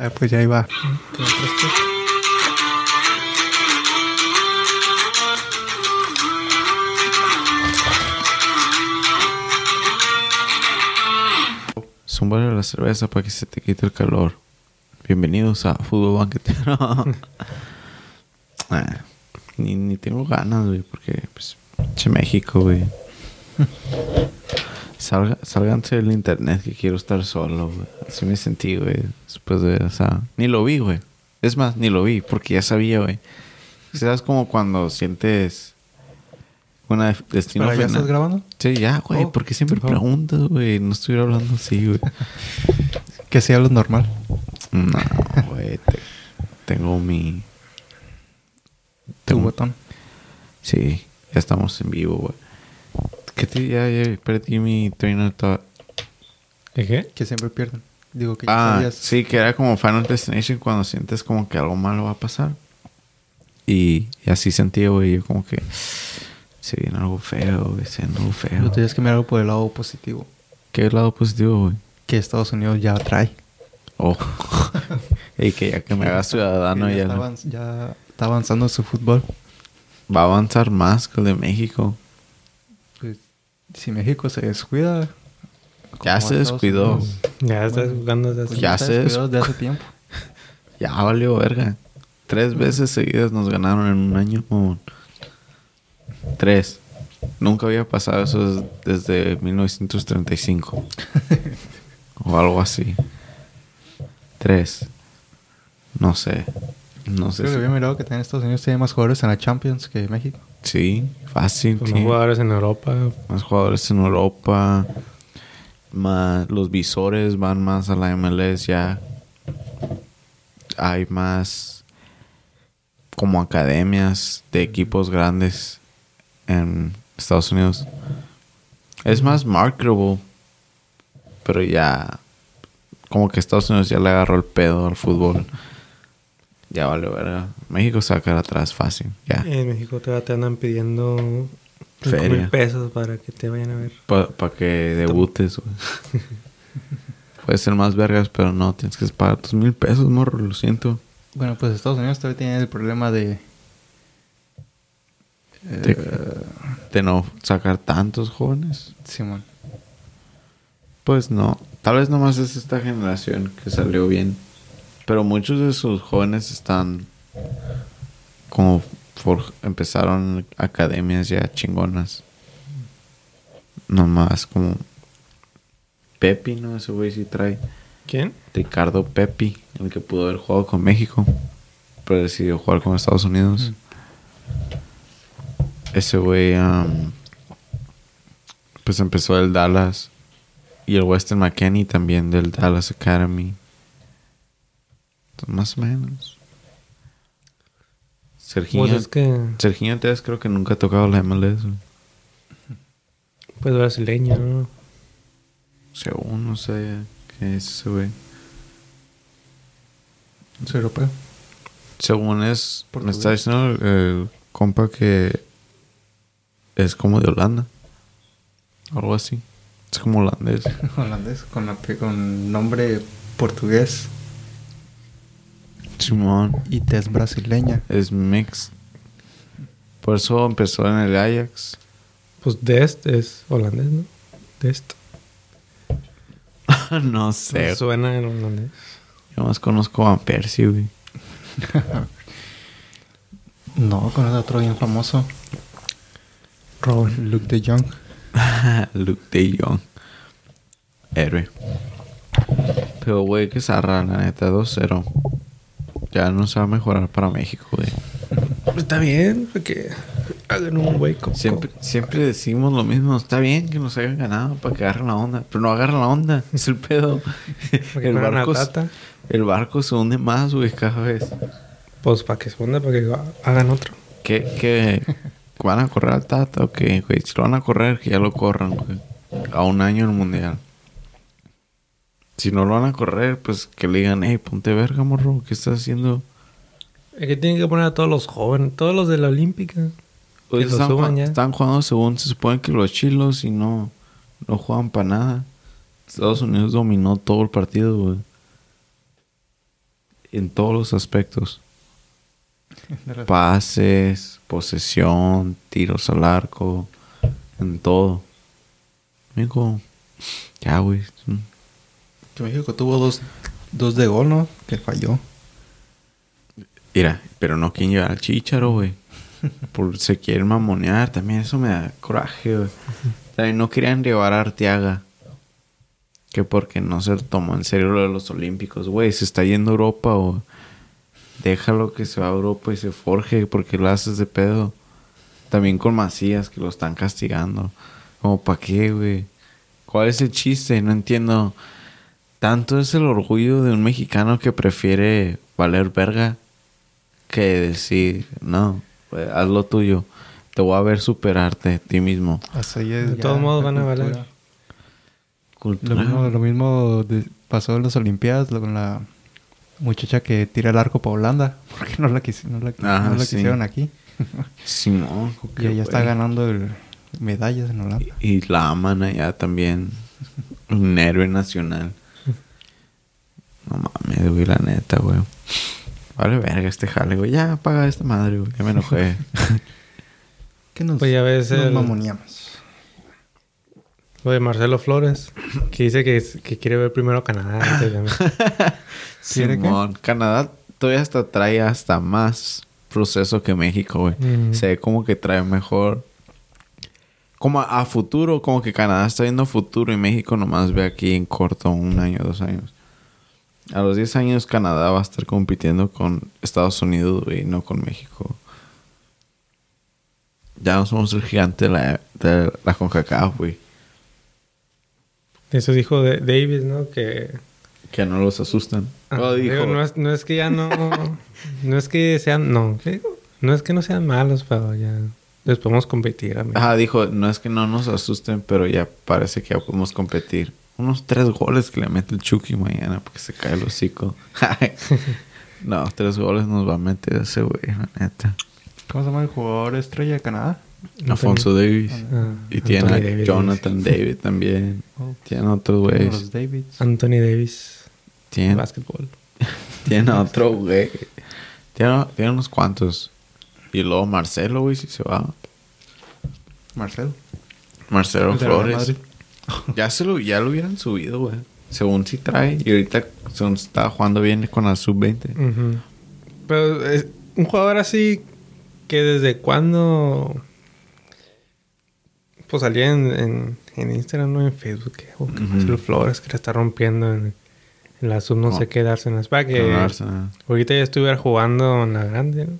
Ah, pues ya iba. Zúmbale la cerveza para que se te quite el calor. Bienvenidos a Fútbol Banquetero. Ah, ni, ni tengo ganas, güey, porque, pues, che México, güey. Salga, sálganse del internet que quiero estar solo, güey. Así me sentí, güey, después de esa... Ni lo vi, güey. Es más, ni lo vi, porque ya sabía, güey. ¿Sabes como cuando sientes una de- destino ¿Pero ya final? estás grabando? Sí, ya, güey. Oh, porque siempre oh. preguntas, güey. No estuviera hablando así, güey. Que si hablas normal. No, güey. te- tengo mi... Tu Tengo, botón. sí, ya estamos en vivo, güey. ¿Qué te, ya, ya perdí mi train of thought. ¿De qué? Que siempre pierden. Digo que ya Ah, sabías. sí, que era como Final Destination cuando sientes como que algo malo va a pasar. Y, y así sentí, güey. Yo como que se viene algo feo, güey. Se viene algo feo. Pero tienes que mirar por el lado positivo. ¿Qué lado positivo, güey? Que Estados Unidos ya trae. Oh. y que ya que me haga ciudadano Que ya, está, avanz- ya está avanzando su fútbol. va a avanzar más que el de México. Pues, si México se descuida. Ya como se descuidó. Unidos, Ya estás Bueno, jugando desde pues hace- Ya está se desde hace tiempo. Ya valió verga. Tres veces seguidas nos ganaron en un año. mamón. Tres. Nunca había pasado eso des- desde 1935. o algo así. Tres. No sé. No sé. Creo que si- había mirado que también Estados Unidos tiene más jugadores en la Champions que México. Sí, fácil. Más jugadores en Europa. Más jugadores en Europa. Más, los visores van más a la MLS ya. Hay más como academias de equipos grandes en Estados Unidos. Es más marketable. Pero ya como que Estados Unidos ya le agarró el pedo al fútbol. Ya vale verga. México se va a quedar atrás fácil. Ya. En México te, te andan pidiendo mil pesos para que te vayan a ver. Para que debutes, güey. Puede ser más vergas, pero no, tienes que pagar tus mil pesos, morro, lo siento. Bueno, pues Estados Unidos todavía tiene el problema de. De, eh, de no sacar tantos jóvenes. Simón. Pues no. Tal vez nomás es esta generación que salió bien. Pero muchos de sus jóvenes están como for- empezaron academias ya chingonas. Nomás como Pepi, ¿no? Ese güey sí trae. ¿Quién? Ricardo Pepi, el que pudo haber jugado con México, pero decidió jugar con Estados Unidos. Ese güey, am, pues empezó el Dallas y el Weston McKenney también del Dallas Academy. Más o menos. Serginho, Pues es que... Serginho Tevez creo que nunca ha tocado la MLS. Pues brasileño, ¿no? Según, no sé qué es ese güey. Es europeo. Según es, me Portugués. está diciendo el, el compa que es como de Holanda. Algo así. Es como holandés. Holandés. Con, con nombre portugués. Simón. Y tez brasileña. Es mix. Por eso empezó en el Ajax. Pues Dest es holandés, ¿no? Dest. no sé. Pues Suena en holandés. Yo más conozco a Persie, güey. No, con otro bien famoso. Robert. Luke de Jong. Luke de Jong. Héroe. Pero, güey, que zarra, la neta, 2-0. Ya no se va a mejorar para México, güey. Está bien, porque hagan un güey como... Siempre, siempre decimos lo mismo. Está bien que nos hayan ganado para que agarren la onda. Pero no agarran la onda. Es el pedo. El, barco, el barco se hunde más, güey, cada vez. Pues para que se ponga, para que hagan otro. ¿Qué, qué? ¿Van a correr al Tata o qué, güey? Si lo van a correr, que ya lo corran, güey. A un año el Mundial. Si no lo van a correr, pues que le digan, hey, ponte verga, morro. ¿Qué estás haciendo? Es que tienen que poner a todos los jóvenes, todos los de la Olímpica. Pues Que lo están, suban jugando, ya. están jugando según se supone que los chilos y no, no juegan para nada. Estados Unidos dominó todo el partido, güey. en todos los aspectos. Pases, posesión, tiros al arco, en todo. Amigo, ya, güey. Que México tuvo dos, dos de gol, ¿no? Que falló. Mira, pero no quieren llevar al chicharo, güey. Por se quieren mamonear, también eso me da coraje, güey. También no querían llevar a Arteaga. Que porque no se tomó en serio lo de los olímpicos, güey. Se está yendo a Europa o déjalo que se va a Europa y se forje porque lo haces de pedo. También con Macías que lo están castigando. Como para qué, güey. ¿Cuál es el chiste? No entiendo. Tanto es el orgullo de un mexicano que prefiere valer verga que decir, no, pues, haz lo tuyo. Te voy a ver superarte a ti mismo. Así es De ya todos modos van a cultura. valer. Lo Cultura. mismo, lo mismo de- pasó en las Olimpiadas lo- con la muchacha que tira el arco para Holanda. Porque no la, quisi- no la, Ajá, no la sí. quisieron aquí. Simón. Y ella está ganando el- medallas en Holanda. Y la aman allá también. Un héroe nacional. No mames, güey, la neta, güey. Vale verga este jale, güey. Ya apaga esta madre, güey. Ya me enojé. ¿Qué nos, Pues ya ves nos el- mamoneamos? Lo de Marcelo Flores, que dice que, que quiere ver primero Canadá antes de mí. ¿Quiere qué? Simón. Canadá todavía hasta trae hasta más proceso que México, güey. Mm. Se ve como que trae mejor. Como a, a futuro, como que Canadá está viendo futuro y México nomás ve aquí en corto un año, dos años. A los 10 años Canadá va a estar compitiendo con Estados Unidos, güey, no con México. Ya no somos el gigante de la, de la CONCACAF, güey. Eso dijo de- Davis, ¿no? Que... Que no los asustan. Ah, Oh, digo, dijo, no, es, no es que ya no... no es que sean... No. No es que no sean malos, pero ya... Les podemos competir, amigo. Ajá, dijo, no es que no nos asusten, pero ya parece que ya podemos competir. Unos tres goles que le mete el Chucky mañana porque se cae el hocico. no, tres goles nos va a meter ese güey, la neta. ¿Cómo se llama el jugador estrella de Canadá? Alfonso Davis. Ah, Y tiene a Davis. Jonathan David también. Oh, Tiene otros güeyes. Anthony Davis. Tiene, Básquetbol. tiene otro güey. Tiene, tiene unos cuantos. Y luego Marcelo, güey, si se va. Marcelo. Marcelo Flores. Ya se lo, ya lo hubieran subido, güey. Según si trae. Y ahorita según está jugando bien con la sub-20. Ujú. Pero es un jugador así que desde cuando pues salía en, en, en Instagram, no en Facebook, que oh, que Ujú. Marcelo Flores que la está rompiendo en, en la sub no sé qué darse en para que Con Arsenal. ahorita ya estuviera jugando en la grande, ¿no?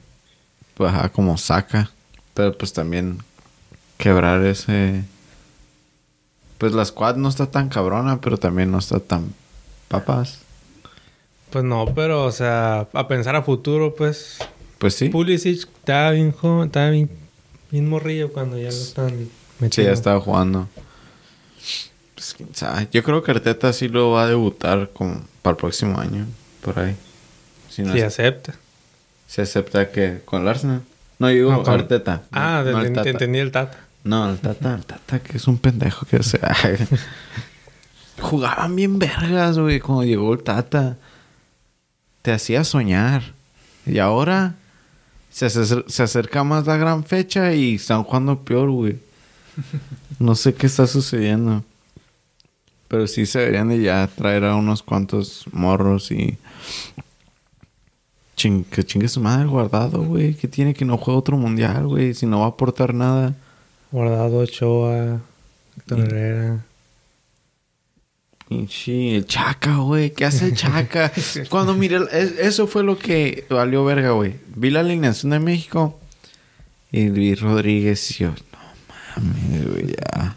Pues ajá, como saca. Pero pues también quebrar ese. Pues la squad no está tan cabrona, pero también no está tan papas. Pues no, pero o sea, a pensar a futuro, pues Pues sí. Pulisic estaba bien joven, estaba bien, bien morrillo cuando ya lo están Sí, metiendo. ya estaba jugando. Pues quién sabe. Yo creo que Arteta sí lo va a debutar como para el próximo año. Por ahí. Si no Sí, es- acepta. se acepta que con el Arsenal. No, digo No, con- Arteta. Ah, no, te, el te Tata. entendí el Tata. No, el Tata, el Tata, que es un pendejo que sea. Jugaban bien vergas, güey, cuando llegó el Tata. Te hacía soñar. Y ahora se, acer- se acerca más la gran fecha y están jugando peor, güey. No sé qué está sucediendo. Pero sí se deberían de ya traer a unos cuantos morros y... Ching, que chingue su madre guardado, güey. Que tiene que no juega otro mundial, güey. Si no va a aportar nada. Guardado Ochoa, Héctor Mm. Herrera. Pinche, el Chaca, güey. ¿Qué hace el Chaca? Cuando miré... Eso fue lo que valió verga, güey. Vi la alineación de México. Y Luis Rodríguez y yo... No mames, güey, ya.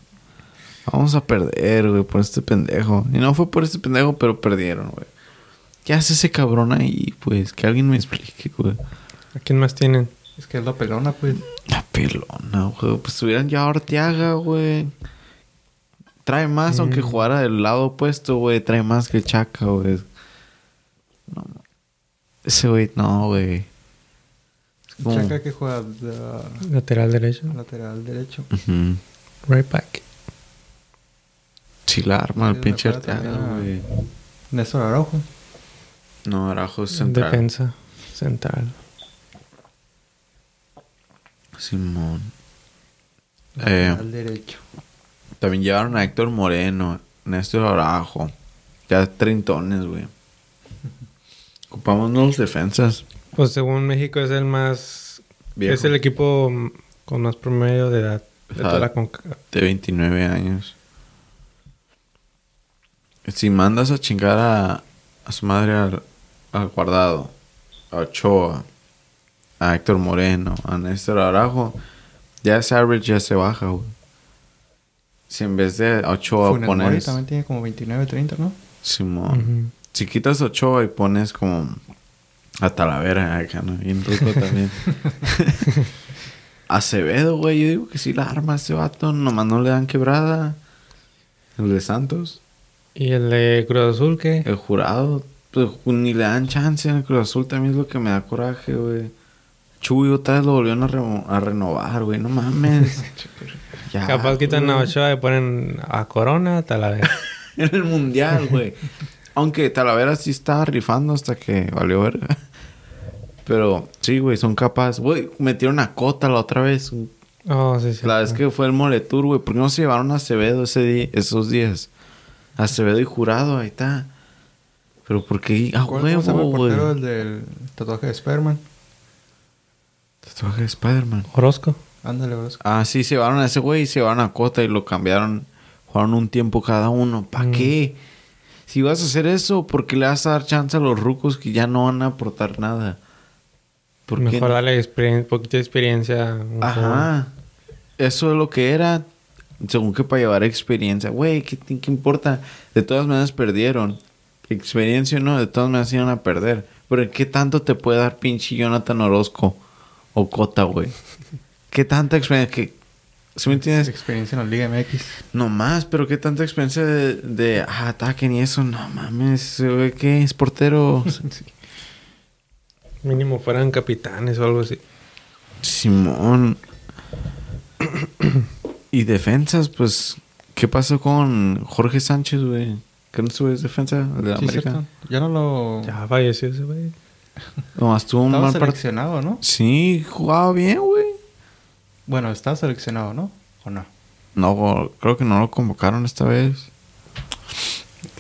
Vamos a perder, güey, por este pendejo. Y no fue por este pendejo, pero perdieron, güey. ¿Qué hace ese cabrón ahí, pues? Que alguien me explique, güey. ¿A quién más tienen? Es que es la pelona, pues. La pelona, güey. Pues hubieran ya Arteaga, güey. Trae más, aunque jugara del lado opuesto, güey. Trae más que Chaca, güey. No. Ese güey, no, güey. Chaca que juega de Lateral derecho. lateral derecho. Right back. Sí, la arma, el pinche Arteaga, güey. Néstor Araujo. No, Araujo es central. Defensa central. Simón. Eh, Al derecho. también llevaron a Héctor Moreno, Néstor Araujo. Ya treintones, güey. Ocupamos nuevos defensas. Pues según México es el más... Viejo. Es el equipo con más promedio de edad de toda la CONCACAF. De 29 años. Si mandas a chingar a, a su madre al, al guardado, a Ochoa, a Héctor Moreno, a Néstor Araujo, ya ese average ya se baja, güey. Si en vez de Ochoa Funes Mori pones también tiene como 29, 30, ¿no? Simón, Ujú. si quitas Ochoa y pones como a Talavera, acá, ¿no? Bien rico también. Acevedo, güey, yo digo que sí la arma ese vato, nomás no le dan quebrada. El de Santos. Y el de Cruz Azul, ¿qué? El jurado, pues ni le dan chance en el Cruz Azul, también es lo que me da coraje, güey. Chuy otra vez lo volvieron a, re- a renovar, güey, no mames. Ya, Capaz quitan a. Ochoa y ponen a Corona, Talavera. En el mundial, güey. Aunque Talavera sí estaba rifando hasta que valió verga. Pero sí, güey, son capaces. Güey, metieron a Cota la otra vez. Oh, sí, sí. La vez que fue el Moletour, güey. ¿Por qué no se llevaron a Acevedo ese día, esos días? Acevedo y Jurado, ahí está. Pero ¿por qué? A ¿Cuál cómo se llama huevo, el güey. portero el del tatuaje de Spiderman? Tatuaje de Spider-Man. Orozco. Ándale, bro. Ah, sí, se llevaron a ese güey y se llevaron a Cota y lo cambiaron. Jugaron un tiempo cada uno. ¿Para Mm. qué? Si vas a hacer eso, ¿por qué le vas a dar chance a los rucos que ya no van a aportar nada? ¿Por qué Mejor no? darle experien- poquito de experiencia. un joven. Ajá. Eso es lo que era. Según que para llevar experiencia. Güey, ¿qué, ¿qué importa? De todas maneras perdieron. Experiencia o no, de todas maneras iban a perder. Pero ¿qué tanto te puede dar pinche Jonathan Orozco o Cota, güey? ¿Qué tanta experiencia? que ¿Sí me entiendes? experiencia en la Liga MX. No más, pero ¿qué tanta experiencia de, de ah, ataquen y eso? No mames, güey, ¿qué? ¿Es portero? Mínimo fueran capitanes o algo así. Simón. y defensas, pues, ¿qué pasó con Jorge Sánchez, güey? ¿Qué no sube es defensa de Sí, América? cierto. Ya no lo... Ya falleció ese güey. Nomás tuvo un Estaba mal seleccionado, ¿no? Sí, jugaba bien, güey. Bueno, está seleccionado, ¿no? ¿O no? No, creo que no lo convocaron esta vez.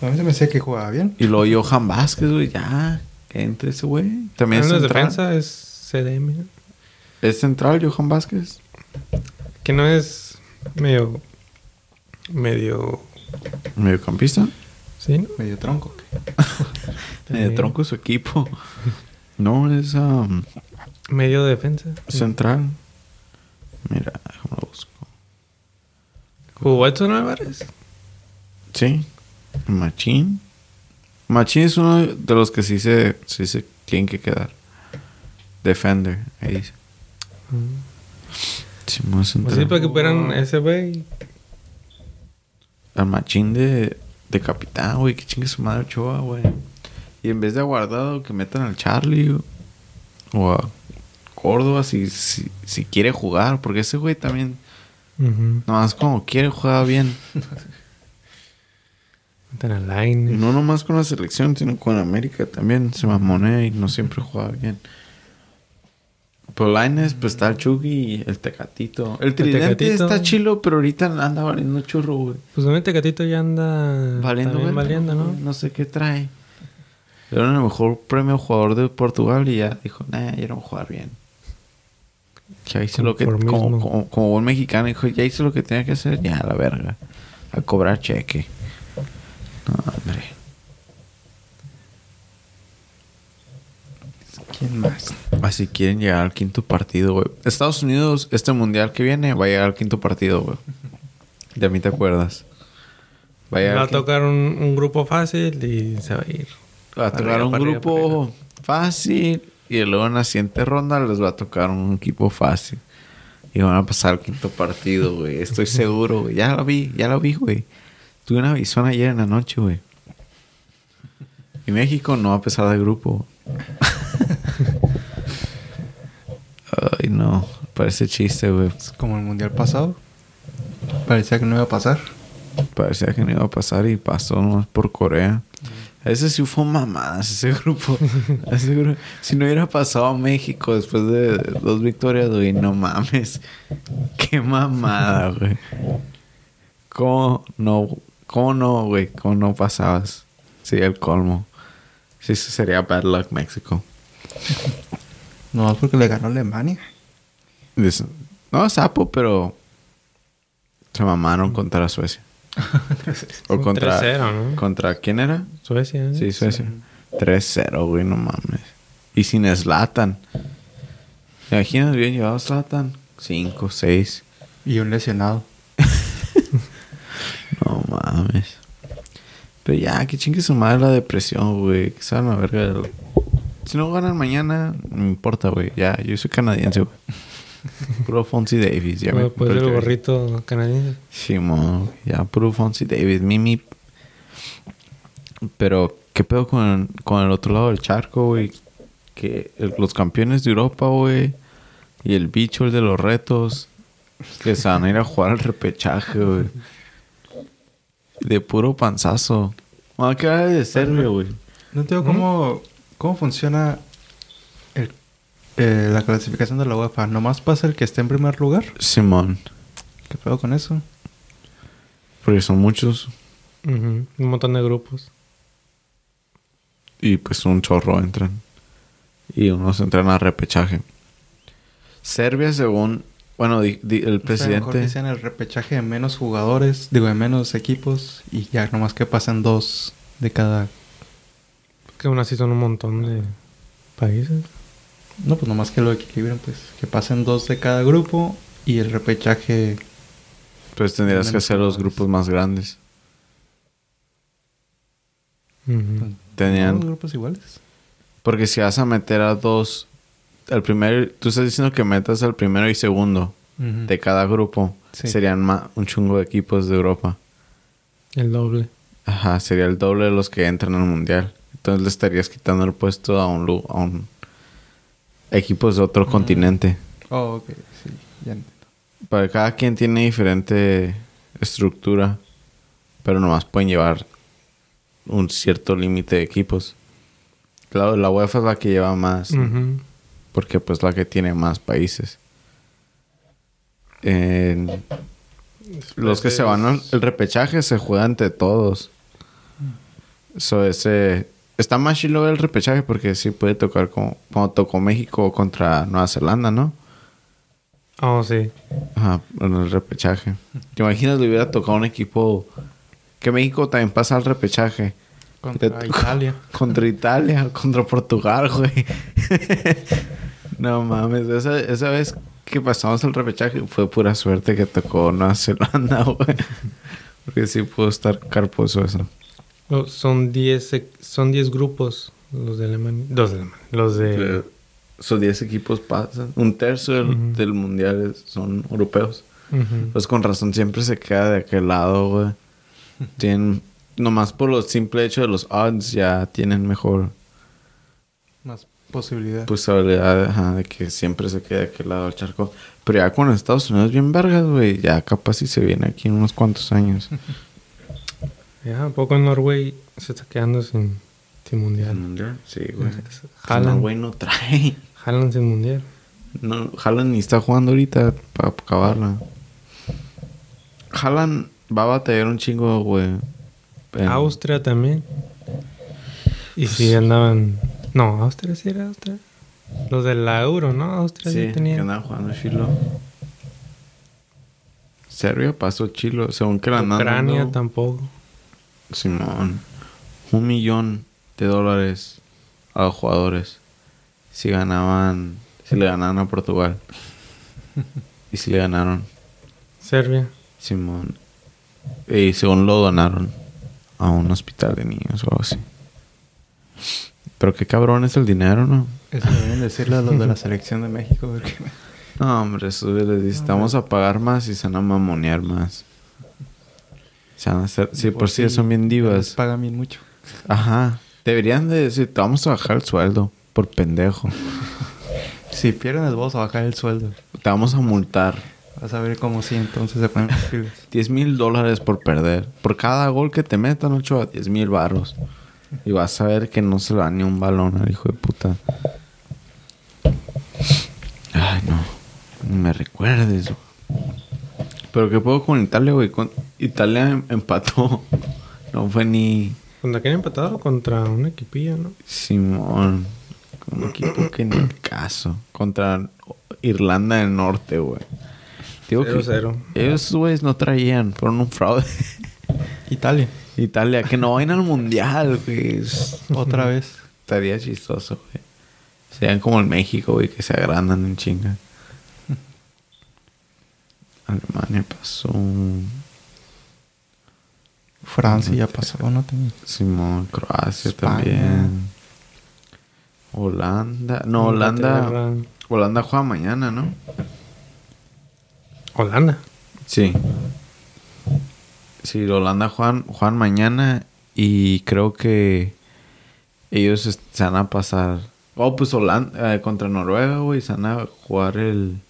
A mí se me decía que jugaba bien. Y luego Johan Vázquez, güey, ya. Que entre ese güey. También es central. defensa, es CDM. ¿Es central Johan Vázquez? Que no es medio. medio. ¿Mediocampista? ¿Sí? ¿no? Medio tronco. Medio tronco su equipo. No, es um, Medio defensa. central. Mira, déjame lo busco. ¿Jugó Edson Álvarez? Sí. Machín. Machín es uno de los que sí se, sí se tienen que quedar. Defender, ahí dice. Sí, más Pues para que fueran ese güey. Al machín de, de capitán, güey. Que chingue su madre Ochoa, güey. Y en vez de a guardado, que metan al Charlie o- a Córdoba si, si, si quiere jugar. Porque ese güey también, Ujú. nomás como quiere, juega bien. Meten a Line. No nomás con la selección, sino con América también. Se mamonea y no siempre juega bien. Pero Lainez, pues está el y el Tecatito. El tridente Tecatito. está chilo, pero ahorita anda valiendo churro, güey. Pues también Tecatito ya anda. Valiendo, valiendo, ¿no? No sé qué trae. Dieron el mejor premio jugador de Portugal y ya dijo, nah, ya no voy a jugar bien. Ya hice lo que, como, como, como buen mexicano, dijo, ya hice lo que tenía que hacer, ya a la verga. A cobrar cheque. No, hombre. ¿Quién más? Así quieren llegar al quinto partido, güey. Estados Unidos, este mundial que viene, va a llegar al quinto partido, güey. De mí te acuerdas. Va a Va tocar un, un grupo fácil y se va a ir. Va a tocar un arriba, grupo fácil y luego en la siguiente ronda les va a tocar un equipo fácil. Y van a pasar al quinto partido, güey. Estoy seguro, güey. Ya lo vi, ya lo vi, güey. Tuve una visión ayer en la noche, güey. Y México no va a pesar de grupo. Ay, no. Parece chiste, güey. Es como el mundial pasado. Parecía que no iba a pasar. Parecía que no iba a pasar y pasó nomás por Corea. Ese sí fue mamadas, ese grupo. Ese grupo. Si no hubiera pasado a México después de dos victorias, güey, no mames. Qué mamada, güey. ¿Cómo no, cómo no, güey? ¿Cómo no pasabas? Sí, el colmo. Sí, eso sería bad luck México. No, es porque le ganó Alemania. No, sapo, pero se mamaron contra Suecia. O contra 3-0, ¿no? contra quién era? Suecia. ¿eh? Sí, Suecia. 3-0, güey, no mames. Y sin Slatan. ¿Te imaginas bien llevado Slatan? 5, 6. Y un lesionado. No mames. Pero ya, que chingue su madre la depresión, güey. Que saben la verga. del- Si no ganan mañana, no me importa, güey. Ya, yo soy canadiense, güey. Puro Fonzie Davis. Ya me Puede compré ser el jersey. gorrito canadiense. Simón, ya puro Fonzie Davis, Mimi. Pero, ¿qué pedo con, con el otro lado del charco, güey? Que el- los campeones de Europa, güey, y el bicho, el de los retos, que se van a ir a jugar al repechaje, güey. De puro panzazo. Van a quedar de Serbia, güey. No entiendo cómo, cómo funciona eh, la clasificación de la UEFA. ¿Nomás pasa el que esté en primer lugar? Simón. ¿Qué pedo con eso? Porque son muchos. Un montón de grupos. Y pues un chorro entran. Y unos entran a repechaje. Serbia, según. Bueno, di- di- el O sea, mejor presidente. dicen el repechaje de menos jugadores, digo, de menos equipos, y ya nomás que pasen dos de cada... Que aún así son un montón de países. No, pues nomás que lo equilibren, pues. Que pasen dos de cada grupo y el repechaje... Pues tendrías que hacer los grupos más grandes. Tenían- ¿Todos grupos iguales? Porque si vas a meter a dos. El primer. Tú estás diciendo que metas al primero y segundo de cada grupo. Sí. Serían ma- un chungo de equipos de Europa. El doble. Ajá, sería el doble de los que entran al mundial. Entonces le estarías quitando el puesto a un, lu- a un equipos de otro Mm. continente. Oh, ok, sí, ya entiendo. Para cada quien tiene diferente estructura, pero nomás pueden llevar un cierto límite de equipos. Claro, la UEFA es la que lleva más, porque pues la que tiene más países. En- los que se van al el repechaje se juegan entre todos. So, ese está más chilo el repechaje porque sí puede tocar como cuando tocó México contra Nueva Zelanda, ¿no? Oh, sí. Ajá, en el repechaje. ¿Te imaginas le hubiera tocado un equipo que México también pasa al repechaje? Contra Te- Italia. Contra Italia, contra Portugal, güey. no mames, esa, esa vez que pasamos el repechaje fue pura suerte que tocó Nueva Zelanda, güey. Porque sí pudo estar carposo eso. Son 10 e- son 10 grupos los de Alemania. Los de Alemania. Los de... Esos 10 equipos pasan. Un tercio del, del mundial es- son europeos. Pues con razón siempre se queda de aquel lado, güey. Tienen, nomás por lo simple hecho de los odds, ya tienen mejor Más posibilidad. posibilidad ajá, de que siempre se quede de aquel lado del charco. Pero ya con Estados Unidos bien vergas, güey, ya capaz si se viene aquí en unos cuantos años. Ya, ¿a poco en Norway se está quedando sin, sin mundial. mundial? Sí, güey. Güey, no trae. Jalan sin mundial. No, Haaland ni está jugando ahorita para acabarla. Haaland va a batallar un chingo, güey. en- Austria también. Y si andaban... No, Austria sí era Austria. Los de la Euro, ¿no? Austria sí, Sí, que andaban jugando chilo. Serbia pasó chilo, según que la Ucrania tampoco. Simón. Un millón de dólares a los jugadores. Si ganaban... Si le ganaban a Portugal. y si le ganaron... Serbia. Simón. Y según lo donaron a un hospital de niños o algo así. Pero qué cabrón es el dinero, ¿no? Eso deben decirle a los de la selección de México. Porque No, hombre, eso les dice, te vamos a pagar más y se van a mamonear más. Se van a hacer, sí, por sí son bien divas. pagan bien mucho. Ajá. Deberían de decir, te vamos a bajar el sueldo por pendejo. Si pierden, les vamos a bajar el sueldo. Te vamos a multar. Vas a ver cómo sí, entonces se ponen las pilas. 10 mil dólares por perder. Por cada gol que te metan, 8 a 10 mil barros. Y vas a ver que no se le da ni un balón al hijo de puta. Ay, no. Ni me recuerdes. Güey. Pero qué puedo con Italia, güey. Con... Italia em- empató. No fue ni ¿Contra quién empatado? Contra un equipillo, ¿no? Simón. Un equipo que ni el caso. Contra Irlanda del Norte, güey. Digo que 0-0. ellos, güeyes, no traían. Fueron un fraude. Italia. Italia, que no vayan al mundial, güey. Otra vez. Estaría chistoso, güey. Serían como el México, güey, que se agrandan en chinga. Alemania pasó. Francia ya pasó, ¿no? También. Simón, Croacia España. también. Holanda. No, Holanda. Inglaterra. Holanda juega mañana, ¿no? Holanda. Sí. Sí, Holanda juegan, juegan mañana y creo que ellos se van a pasar. Oh, pues Holanda eh, contra Noruega, güey, se van a jugar el,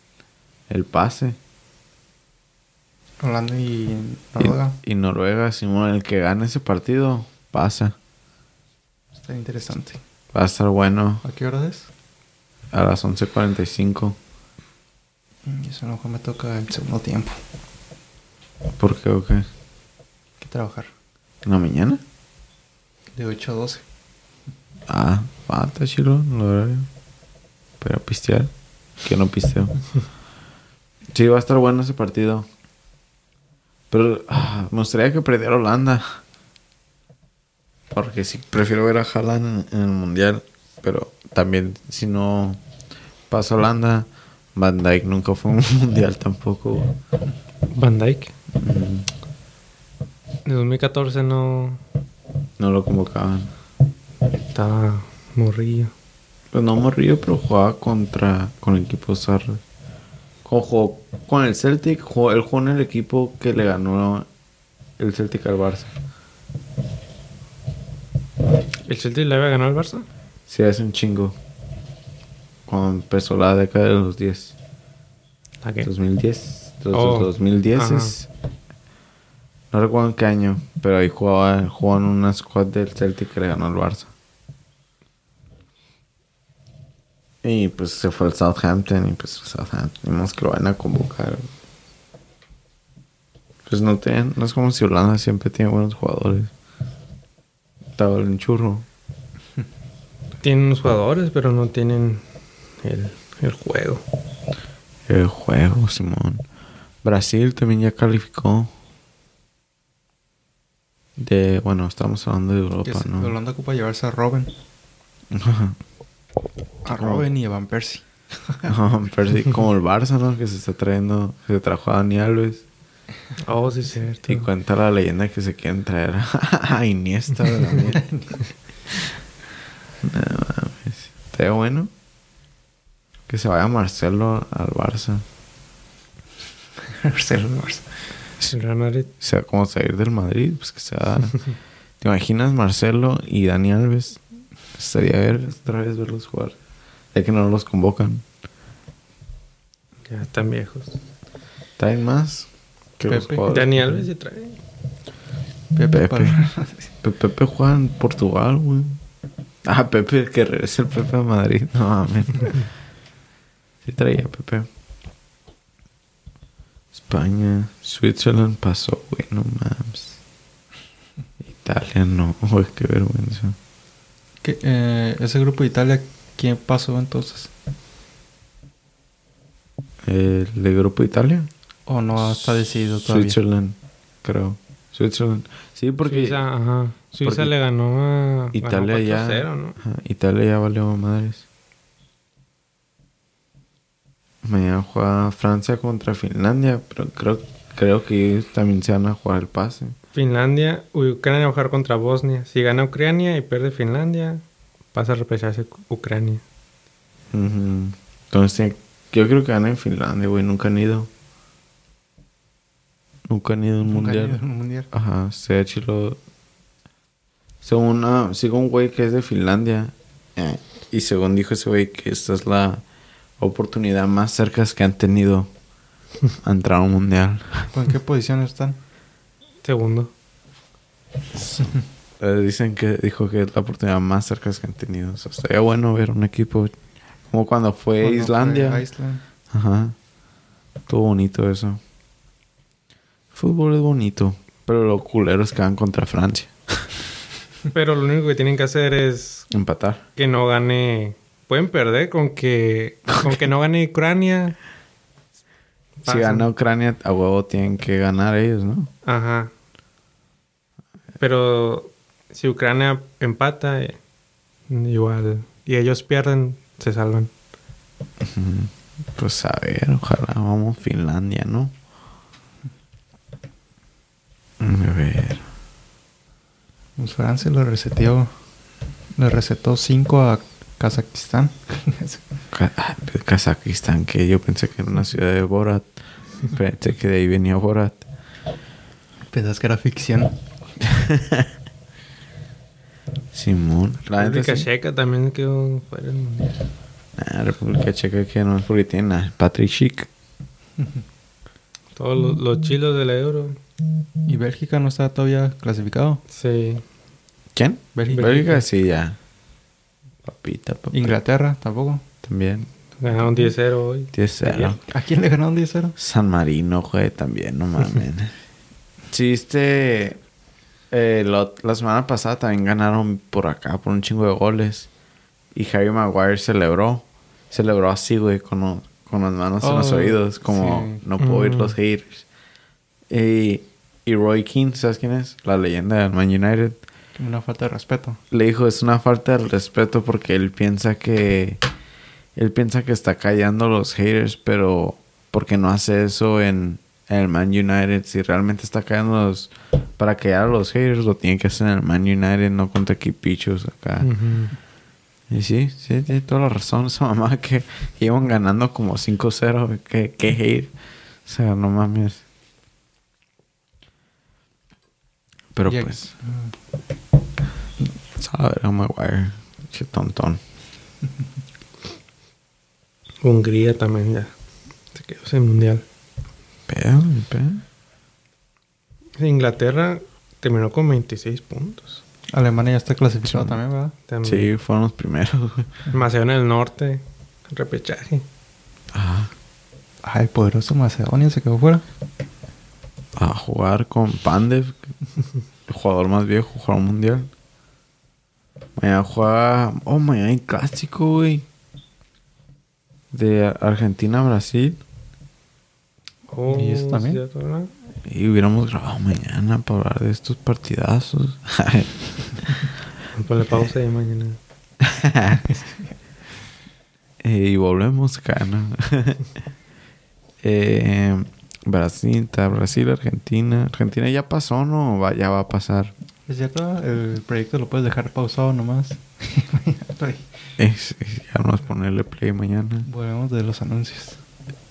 el pase. Holanda y Noruega. Y, Noruega, Simón, el que gane ese partido, pasa. Está interesante. Va a estar bueno ¿A qué hora es? a las 11.45. Mm, Eso mejor me toca el segundo tiempo. ¿Por qué o qué? Hay que trabajar. ¿En la mañana? De 8 a 12. Ah, está chido el horario. Pero pistear. Que no pisteo. sí, va a estar bueno ese partido. Pero ah, me gustaría que perdiera Holanda. Porque sí, prefiero ver a Haaland en, en el mundial. Pero también, si no pasa Holanda, Van Dijk nunca fue un mundial tampoco. Van Dyke. Mm, En 2014 no No lo convocaban. estaba morrillo. Pues no morrillo, pero jugaba contra con el equipo Sarre. Con, jugó con el Celtic, jugó, él jugó en el equipo que le ganó el Celtic al Barça. ¿El Celtic le había ganado al Barça? Sí, hace un chingo. Cuando empezó la década de los 10. ¿A qué? 2010. Los Oh, 2010 ajá. es... No recuerdo en qué año, pero ahí jugaba, jugó en una squad del Celtic que le ganó al Barça. Y pues se fue al Southampton y pues el Southampton, vimos que lo van a convocar. Pues no, tienen, no es como si Holanda siempre tiene buenos jugadores. Estaba el churro. Tienen unos jugadores, pero no tienen el, el juego. El juego, Simón. Brasil también ya calificó. De, bueno, estamos hablando de Europa, ¿no? Holanda ocupa llevarse a Robin. A Robin y a Van Persie. Como el Barça, ¿no? Que se está trayendo, que se trajo a Dani Alves. Oh, sí, es cierto. Y cuenta la leyenda que se quieren traer a Iniesta. de la mierda. no mames. Estaría bueno que se vaya Marcelo al Barça. Marcelo Barça. El Real Madrid. O sea, como salir del Madrid, pues que sea. ¿Te imaginas Marcelo y Dani Alves? Estaría ver otra vez verlos jugar. Ya que no los convocan. Ya están viejos. ¿Traen más? Que los Pepe. jugadores. Dani Alves se trae. Pepe. Pepe. Pepe juega en Portugal, güey. Ah, Pepe, que regresa el Pepe a Madrid. No mames. Sí traía Pepe. España, Switzerland pasó, güey, no mames. Italia no, güey, qué vergüenza. ¿Qué, eh, ese grupo de Italia, ¿quién pasó entonces? El de Grupo Italia. ¿O no está decidido todavía? Switzerland, creo. Switzerland. Sí, porque Suiza, ajá. Suiza porque le ganó a. Italia ganó ya. 4-0, ¿no? Ajá, Italia ya valió madres. Mañana juega Francia contra Finlandia, pero creo, creo que ellos también se van a jugar el pase. Finlandia, Ucrania va a jugar contra Bosnia. Si gana Ucrania y pierde Finlandia, pasa a repecharse Ucrania. Ujú. Entonces, tiene- yo creo que ganan en Finlandia, güey. Nunca han ido. Nunca han ido a un mundial. un. Ajá, se. Según una, sigo un güey que es de Finlandia. eh, y según dijo ese güey que esta es la oportunidad más cerca que han tenido a entrar a un mundial. ¿En qué posición están? Segundo. Eh, dicen que dijo que es la oportunidad más cerca que han tenido. O sea, estaría bueno ver un equipo como cuando fue Islandia. fue Iceland. Ajá. Estuvo bonito eso. Fútbol es bonito. Pero lo culero es que van contra Francia. Pero lo único que tienen que hacer es Empatar. que no gane. Pueden perder con que con que no gane Ucrania. Si gana Ucrania, a huevo tienen que ganar ellos, ¿no? Ajá. Pero si Ucrania empata, eh, igual. Y ellos pierden, se salvan. Pues a ver, ojalá vamos a Finlandia, ¿no? A ver. Pues Francia lo reseteó. Le recetó 5 a Kazajistán. Ka- ah, Kazajistán, que yo pensé que era una ciudad de Borat. Pensé que de ahí venía Borat. Pensás que era ficción. Simón. La República sí. Checa también quedó fuera del mundial. Ah, República Checa que no es porque tiene a Patrick Schick. Todos los, los chilos del euro. ¿Y Bélgica no está todavía clasificado? Sí. ¿Quién? Bélgica. Bélgica, sí, ya. Papita, papita. Inglaterra tampoco. También. Ganaron 10-0 hoy. 10-0. ¿A quién le ganaron 10-0? San Marino, güey, también, no mames. sí, este... eh, lo- la semana pasada también ganaron por acá, por un chingo de goles. Y Harry Maguire celebró. Celebró así, güey, con, con las manos en los Oh, oídos. Como, sí. no puedo oír Mm. los haters. Y, y Roy Keane, ¿sabes quién es? La leyenda del Man United. Una falta de respeto. Le dijo, es una falta de respeto porque él piensa que... Él piensa que está callando a los haters, pero... Porque no hace eso en, en el Man United. Si realmente está callando a los... Para callar a los haters, lo tiene que hacer en el Man United, no contra equipichos acá. Y sí, sí, tiene toda la razón. Esa mamá que iban ganando como 5-0. Que, que hate. O sea, no mames. Pero pues... Sabe, Maguire. Qué tontón. Hungría también ya. Se quedó sin mundial. Pedo, pedo. Inglaterra terminó con 26 puntos. Alemania ya está clasificado Sí. también, ¿verdad? También. Sí, fueron los primeros. Macedonia del Norte. Repechaje. Ah, Ah, el poderoso Macedonia se quedó fuera. a jugar con Pandev, el jugador más viejo, jugador mundial. Mañana juega. Oh, mañana hay clásico, güey. De Argentina-Brasil. Oh, ¿Y eso también? Y hubiéramos grabado mañana para hablar de estos partidazos. Ponle pausa y mañana. Eh, y volvemos acá, ¿no? eh, Brasil, está Brasil, Argentina. Argentina ya pasó, ¿no? Va- ya va a pasar. Es cierto, el proyecto lo puedes dejar pausado nomás. Es, es- ya no es ponerle play mañana. Volvemos de los anuncios.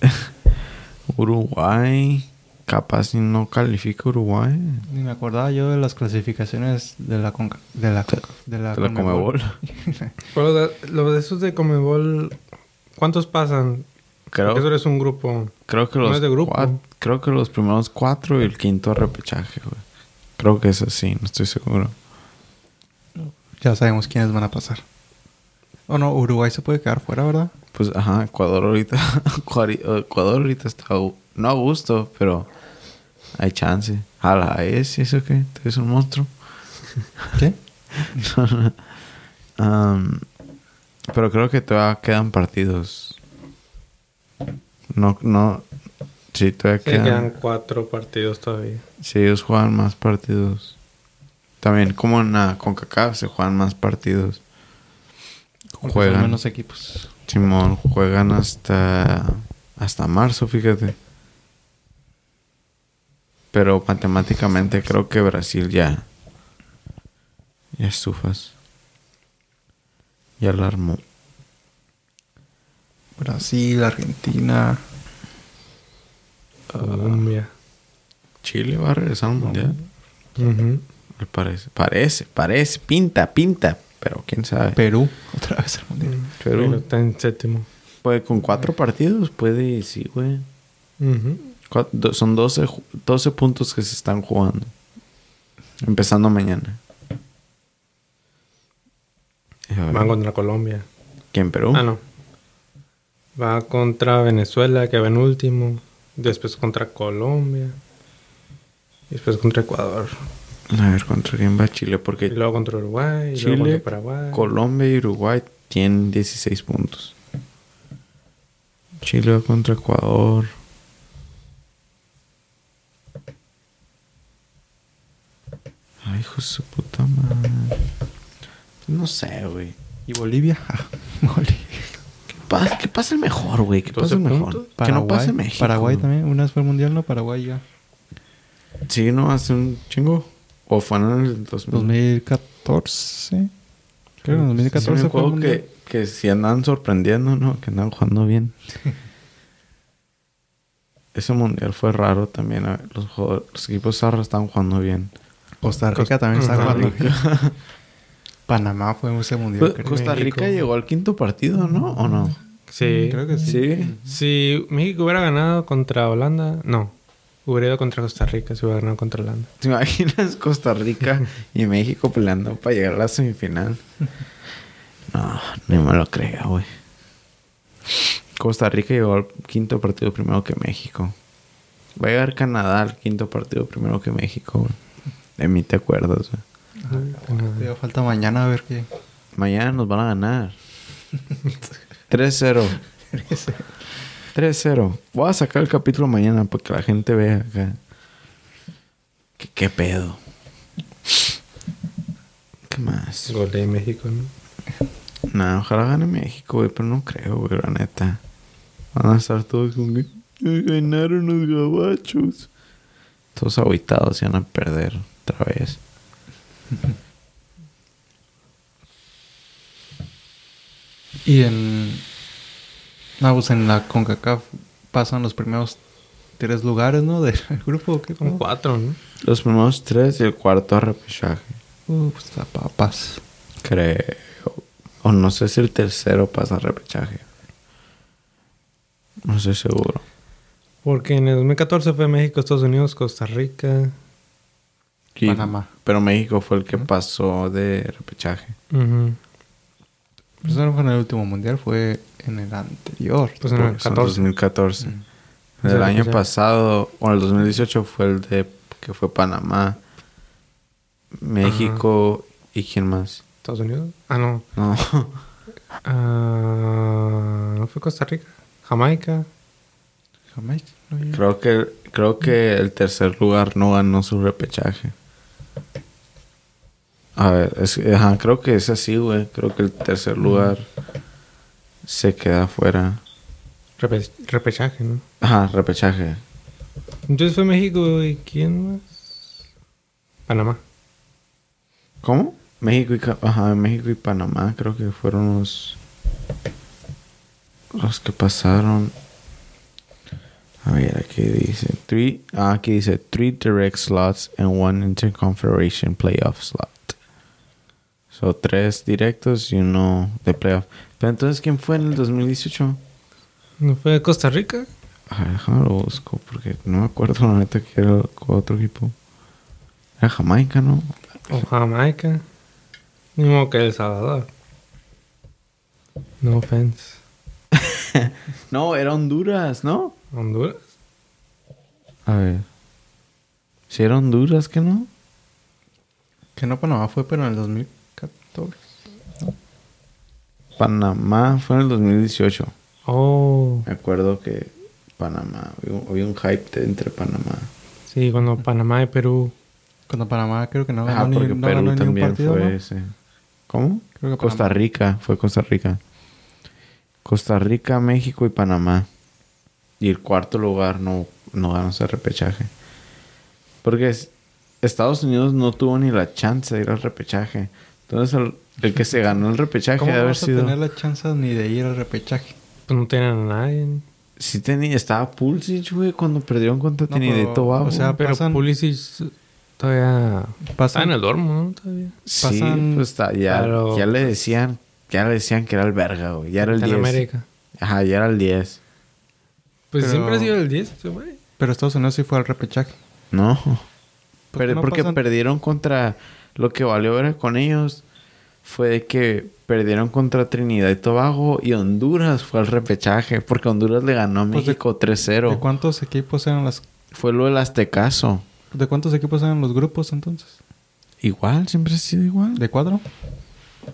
Uruguay. Capaz si no califica Uruguay. Ni me acordaba yo de las clasificaciones de la conca, de la Conca- de la, De la Comebol. Pero de, lo de esos de Comebol, ¿cuántos pasan? Creo, Porque eso es un grupo. creo que no los es de grupo. cuat- creo que los primeros cuatro y el quinto repechaje, güey. Creo que es así, no estoy seguro. ya sabemos quiénes van a pasar. O no, Uruguay se puede quedar fuera, ¿verdad? Pues, ajá, Ecuador ahorita... Ecuador ahorita está... No a gusto, pero... Hay chance. Jala, ¿es eso qué? ¿Tú eres un monstruo? ¿Qué? Am, pero creo que todavía quedan partidos. No, no... Sí, todavía Sí, quedan... quedan cuatro partidos todavía. Sí, ellos juegan más partidos. También, como en la CONCACAF se juegan más partidos. Juegan... menos equipos. Simón, juegan hasta hasta marzo, fíjate. Pero matemáticamente creo que Brasil ya ya estufas. Ya la armó. Brasil, Argentina. Colombia. Chile va a regresar al mundial. Me parece. Parece, parece, pinta, pinta, pero quién sabe. Perú, otra vez al mundial. Perú. Pero está en séptimo. Pues con cuatro partidos puede, sí, güey. Son 12, ju- 12 puntos que se están jugando. Empezando mañana. Van contra Colombia. ¿Quién, Perú? Ah, no. Va contra Venezuela, que va en último. Después contra Colombia. Y después contra Ecuador. A ver, ¿contra quién va Chile? Y Porque luego contra Uruguay. Y luego Chile, contra Paraguay. Colombia y Uruguay tienen 16 puntos. Chile va contra Ecuador. Ay, hijo de su puta madre. No sé, güey. ¿Y Bolivia? Ah, Bolivia. ¿Qué pasa, ¿Qué pasa el mejor, güey? ¿Qué pasa el 12 mejor? puntos. Que no pase México. Paraguay también. Una vez fue el mundial, ¿no? Paraguay ya. Sí, ¿no? Hace un chingo. O fue en el 2000. 2014. Creo que en Sí, me 2014 fue el acuerdo mundial. que, que si andaban sorprendiendo, ¿no? Que andaban jugando bien. Ese mundial fue raro también. ver, Los, jugadores- los equipos zarros estaban jugando bien. Costa Rica también está jugando. Panamá fue ese mundial. Pues. Costa Rica México. llegó al quinto partido, ¿no? ¿O no? Sí. Creo que sí. Sí. Si México hubiera ganado contra Holanda, no. Hubiera ido contra Costa Rica si hubiera ganado contra Holanda. ¿Te imaginas Costa Rica y México peleando para llegar a la semifinal? No, ni me lo creo, güey. Costa Rica llegó al quinto partido primero que México. Va a llegar Canadá al quinto partido primero que México, güey. De mí te acuerdas, güey. Todavía falta mañana a ver qué. Mañana nos van a ganar. 3-0. 3-0. Voy a sacar el capítulo mañana para que la gente vea acá. ¿Qué, qué pedo? ¿Qué más? Gol de México, ¿no? Nah, ojalá gane México, güey, pero no creo, güey, la neta. Van a estar todos con que "Ay, ganaron los gabachos. Todos aguitados y van a perder otra vez. Y en. No, pues en la CONCACAF pasan los primeros tres lugares, ¿no? Del grupo. ¿Qué como? cuatro, ¿no? Los primeros tres y el cuarto a repechaje. Uh, pues está papas. Creo. O no sé si el tercero pasa a repechaje. No estoy seguro. Porque en el 2014 fue México, Estados Unidos, Costa Rica. Y- Panamá. Pero México fue el que pasó de repechaje. Ujú. Pues no fue en el último mundial, fue en el anterior. Pues en el Por eso en 14. 2014. Mm. El Sí, año sí. pasado, o el 2018 fue el de que fue Panamá, México y quién más. Estados Unidos. Ah, no. No. Ah, ¿No fue Costa Rica? Jamaica. Jamaica. creo que creo que el tercer lugar no ganó su repechaje. A ver, es, ajá, creo que es así, güey. Creo que el tercer lugar se queda fuera. Repe- repechaje, ¿no? Ajá, repechaje. Entonces fue México y quién más? Panamá. ¿Cómo? México y ajá, México y Panamá creo que fueron los los que pasaron. A ver, aquí dice three, ah, aquí dice three direct slots and one interconfederation playoff slot. So tres directos y uno de playoff. Pero entonces quién fue en el 2018? ¿No fue Costa Rica? A ver, déjame lo busco porque no me acuerdo la neta que era otro equipo. Era Jamaica, ¿no? ¿O Jamaica? Mismo que El Salvador. No offense. No, era Honduras, ¿no? Honduras. A ver. Si era Honduras, ¿que no? Que no Panamá fue, pero en el 2014. Panamá fue en el 2018. Oh, Me acuerdo que Panamá, había un, hype de- entre Panamá. sí, cuando Panamá y Perú. Cuando Panamá creo que no Ajá, ganó, ni, porque no Perú ganó ni un también partido, fue ¿no? ese. ¿Cómo? Creo que Costa Panamá. Rica, fue Costa Rica. Costa Rica, México y Panamá. Y el cuarto lugar no, no ganó ese repechaje. Porque es- Estados Unidos no tuvo ni la chance de ir al repechaje. Entonces el, el que se ganó el repechaje ¿Cómo debe haber vas a sido... tener la chance ni de ir al repechaje? Pues no tienen a nadie. Sí tenía, estaba Pulisic, güey, cuando perdieron contra No, Trinidad o sea, Pero pasan- Pulisic todavía está Pasan, en el dormo, ¿no? Todavía. sí, pasan- pues está, ya, pero- ya le decían, ya le decían que era el verga, güey. Ya era el Está en 10. América. Ajá, ya era el 10. Pues Pero- siempre ha sido el 10, ese güey. Pero Estados Unidos sí fue al repechaje. No. ¿Por qué Pero no porque pasan? perdieron contra lo que valió ver con ellos fue de que Perdieron contra Trinidad y Tobago y Honduras fue al repechaje porque Honduras le ganó a Pues de- México ¿De 3-0. cuántos equipos eran las... Fue lo del Aztecaso. ¿De cuántos equipos eran los grupos entonces? Igual, siempre ha sido igual. ¿De cuatro?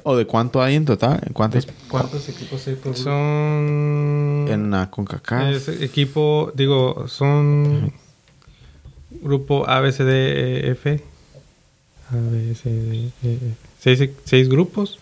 ¿O de cuánto hay en total? ¿En ¿Cuántos? ¿Cuántos equipos hay por grupo? Son... En la CONCACAF. Es equipo, digo, son grupo A, B, C, D, E, F. A, B, C, D, E, F. Seis, seis grupos.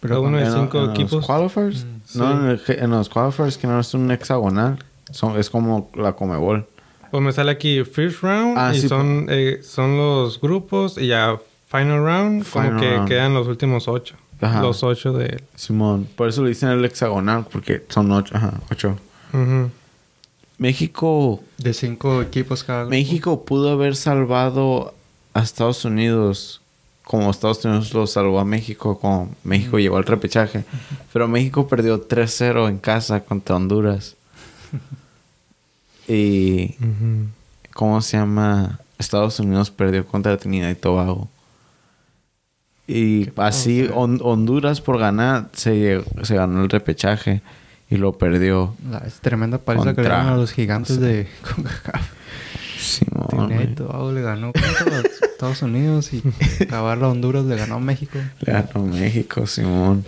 Cada uno de En cinco en equipos. los qualifiers? Mm, No, sí. en, el- en los qualifiers que no es un hexagonal. Son, es como la Comebol. Pues me sale aquí first round Ah, y sí, son, eh, son los grupos y ya final round, Final como que round. quedan los últimos ocho. Ajá. Los ocho de... Simón. Por eso le dicen el hexagonal, porque son ocho. Ajá, ocho. Ujú. México... De cinco equipos cada grupo. México pudo haber salvado a Estados Unidos como Estados Unidos lo salvó a México, como México llegó al repechaje. Pero México perdió 3-0 en casa contra Honduras. y. ¿cómo se llama? Estados Unidos perdió contra Trinidad y Tobago. Y así Hon- Honduras por ganar se, se ganó el repechaje y lo perdió. La es tremenda paliza que le a los gigantes de CONCACAF. Simón, Trinidad y. Tobago le ganó contra los Estados Unidos y acabar a Honduras le ganó a México. Le ganó México, Simón.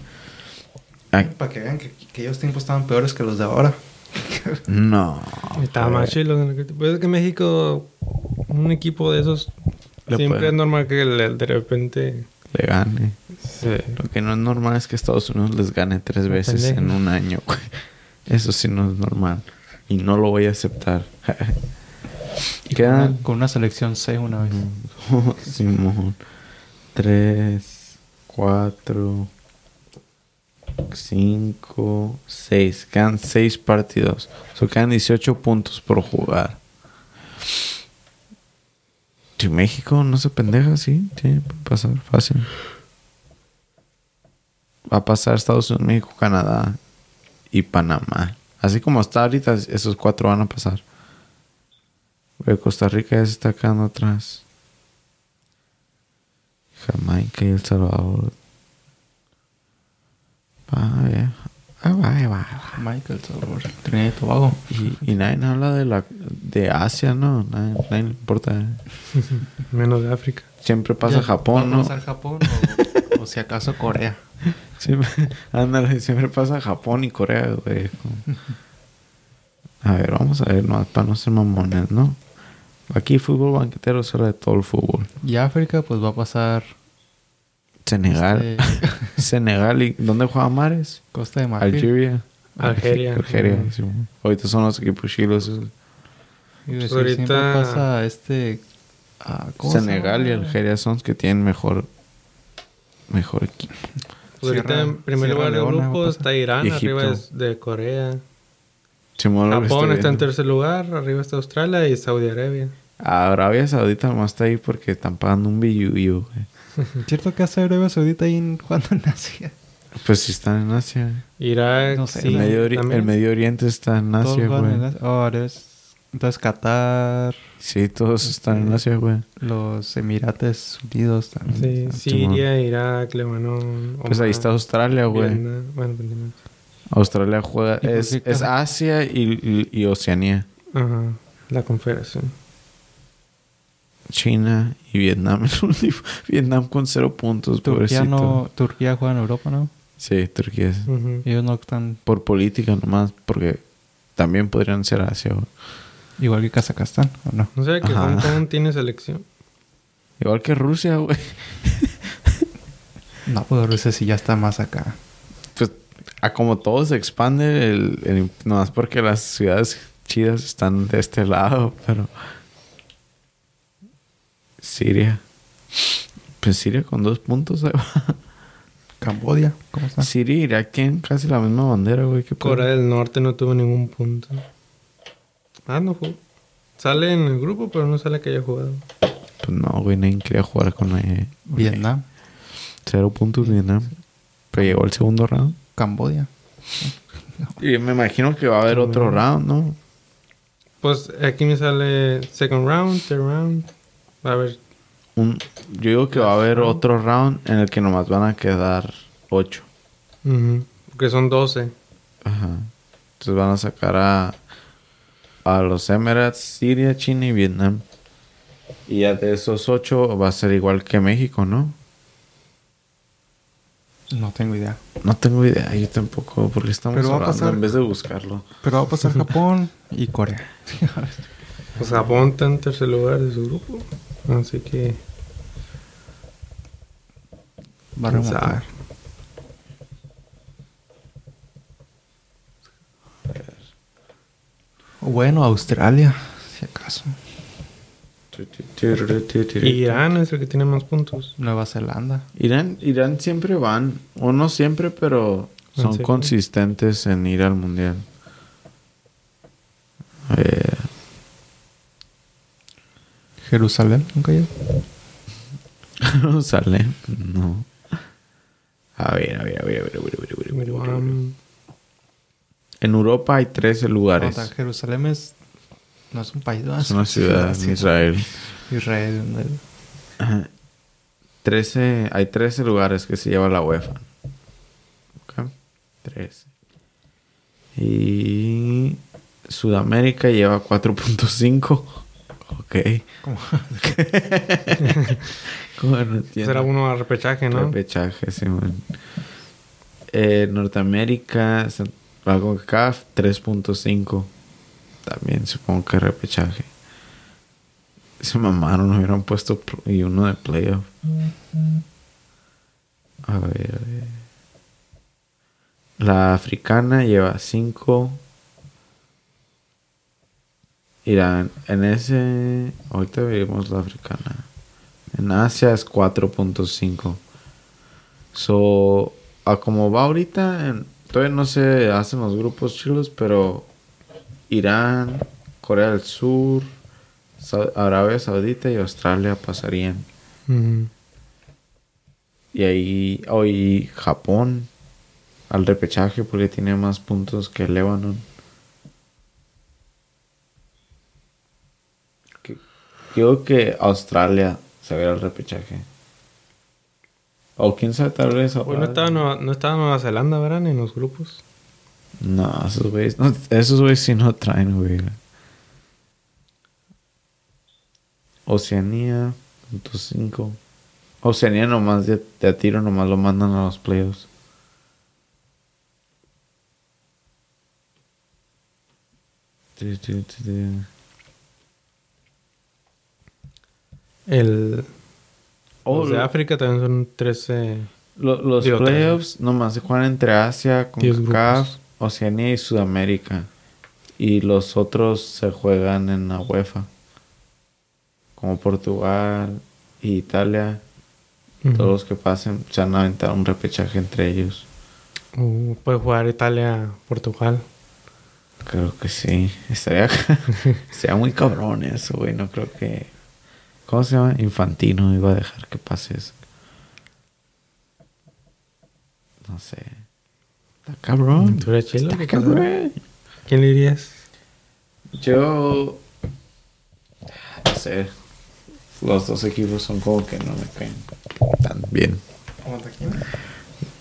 Ay, Para que vean que, que aquellos tiempos estaban peores que los de ahora. No. Estaba más güey. chilo. Pues es que México, un equipo de esos, Le siempre puede- es normal que le- de repente... Le gane. se- Lo que no es normal es que Estados Unidos les gane tres veces en un año. güey. Eso sí no es normal. Y no lo voy a aceptar. Y con, Quedan... una, con una selección C una vez. Simón. Tres, cuatro, cinco, seis. Quedan seis partidos. O sea, quedan 18 puntos por jugar. Si México no se pendeja, sí, sí, puede pasar fácil. Va a pasar Estados Unidos, México, Canadá y Panamá. Así como está ahorita, esos cuatro van a pasar. Costa Rica ya se está quedando atrás. Jamaica y El Salvador. Vaya. Ah, vaya, vaya. Michael Salvador. Trinidad y Tobago. Y, y nadie habla de la de Asia, ¿no? Nadie, nadie le importa. menos de África. Siempre pasa Ya, Japón, ¿Va a ¿no? pasar Japón o, o si acaso Corea? Siempre, ándale, siempre pasa Japón y Corea, güey. A ver, vamos a ver, no, para no ser mamones, ¿no? Aquí fútbol banquetero se habla de todo el fútbol. Y África, pues va a pasar Senegal. este, Senegal y ¿dónde juega Mares? Costa de Marfil. Algeria. Algeria. Algeria, sí. Ahorita son los equipos chilos. Y decir, Ahorita- siempre pasa este... ah, ¿cómo se Senegal y? Algeria son los que tienen mejor mejor equipo. Pues ahorita Sierra- en primer Sierra lugar del grupo está Irán, arriba es de Corea. Simón Japón está en tercer lugar, arriba está Australia y Saudi Arabia. Arabia Saudita nomás está ahí porque están pagando un billuyo, güey. ¿Cierto que hace Arabia Saudita ahí en, jugando en Asia? Pues si están en Asia. Irak, No sé, sí, el, Medio el Oriente está en Todos Asia, en güey. Asia. Oh, eres- Entonces Qatar, Sí, todos están en Asia, güey. los Emirates Unidos también. Sí, Simón. Siria, Irak, Lebanon. Pues ahí está Australia, güey. Bueno, pues. Australia juega... ¿Y por Es, es Asia y, y, y Oceanía. Ajá, la confederación. China y Vietnam. Vietnam con cero puntos, Turquía, pobrecito. no, Turquía juega en Europa, ¿no? Sí, Turquía es... Ujú. Ellos no están Por política nomás, porque también podrían ser Asia, güey. igual que Kazajstán, ¿o no? No sé que Ajá. Hong Kong tiene selección. Igual que Rusia, güey. No, pues Rusia sí ya está más acá. A como todo se expande, el, el- nomás porque las ciudades chidas están de este lado, pero... Siria. Pues Siria con dos puntos, ahí va. Cambodia, ¿cómo está? Siria y Irak tienen casi la misma bandera, güey. Corea del Norte no tuvo ningún punto. Ah, no jugó. Sale en el grupo, pero no sale que haya jugado. Pues no, güey, nadie quería jugar con eh, Vietnam, Cero puntos Vietnam. Pero llegó el segundo round. Cambodia. Y me imagino que va a haber otro round, ¿no? Pues aquí me sale second round, third round. A ver, Un, yo digo que va a haber otro round en el que nomás van a quedar 8. Ujú. Porque son 12. Ajá. Entonces van a sacar a, a los Emirates, Siria, China y Vietnam. Y ya de esos 8 va a ser igual que México, ¿no? No tengo idea. No tengo idea, yo tampoco, porque estamos Pero va a hablando pasar- en vez de buscarlo. Pero va a pasar Japón y Corea. Pues Japón está en tercer lugar de su grupo. Así que. Va a remontar. Bueno, Australia, si acaso. Irán es el que tiene más puntos. Nueva Zelanda. Irán, Irán siempre van, o no siempre, pero ¿En son serio? consistentes en ir al mundial. Eh, Jerusalén, nunca yo. Jerusalén, no. A ver, a ver, a ver, a ver, a ver, a ver, a ver. En Europa hay 13 lugares. Jerusalén es. No es un país, ¿no? Es una ciudad sí. Israel. Israel. donde- Ajá. 13, hay 13 lugares que se lleva la UEFA. Ok. 13. Y Sudamérica lleva 4.5. Ok. ¿Cómo? ¿Cómo no? Será uno a repechaje, ¿no? Repechaje, sí, man. Eh, Norteamérica, CONCACAF 3.5. También supongo que repechaje. Se mamaron, hubieran puesto y uno de playoff. A ver. La africana lleva 5. Irán, en ese. Ahorita vemos la africana. En Asia es 4.5. So, a como va ahorita, en- todavía no se hacen los grupos chilos, pero Irán, Corea del Sur, Sa- Arabia Saudita y Australia pasarían. Y ahí, hoy Japón al repechaje porque tiene más puntos que Lebanon. Creo que Australia se ve al repechaje. O quién sabe, tal vez. Pues no estaba, Nueva, no estaba Nueva Zelanda, ¿verdad? En los grupos. No, esos güeyes, no, esos güeyes sí no traen, güey. Oceanía, punto cinco. Oceanía nomás de, de tiro nomás lo mandan a los playoffs. El, Oh, los de África también son 13. Lo- los Digo, playoffs nomás se juegan entre Asia, CONCACAF, grupos. Oceanía y Sudamérica. Y los otros se juegan en la UEFA. Como Portugal y Italia. Todos los que pasen se van a aventar un repechaje entre ellos. Uh, puede jugar Italia, Portugal. Creo que sí. Estaría, sería muy cabrón eso, güey. No creo que... ¿Cómo se llama? Infantino iba a dejar que pase eso. No sé. Está cabrón. ¿Tú eres chilo? Está ¿Qué pasa? cabrón. ¿Quién le dirías? Yo... No sé. Los dos equipos son como que no me caen tan bien.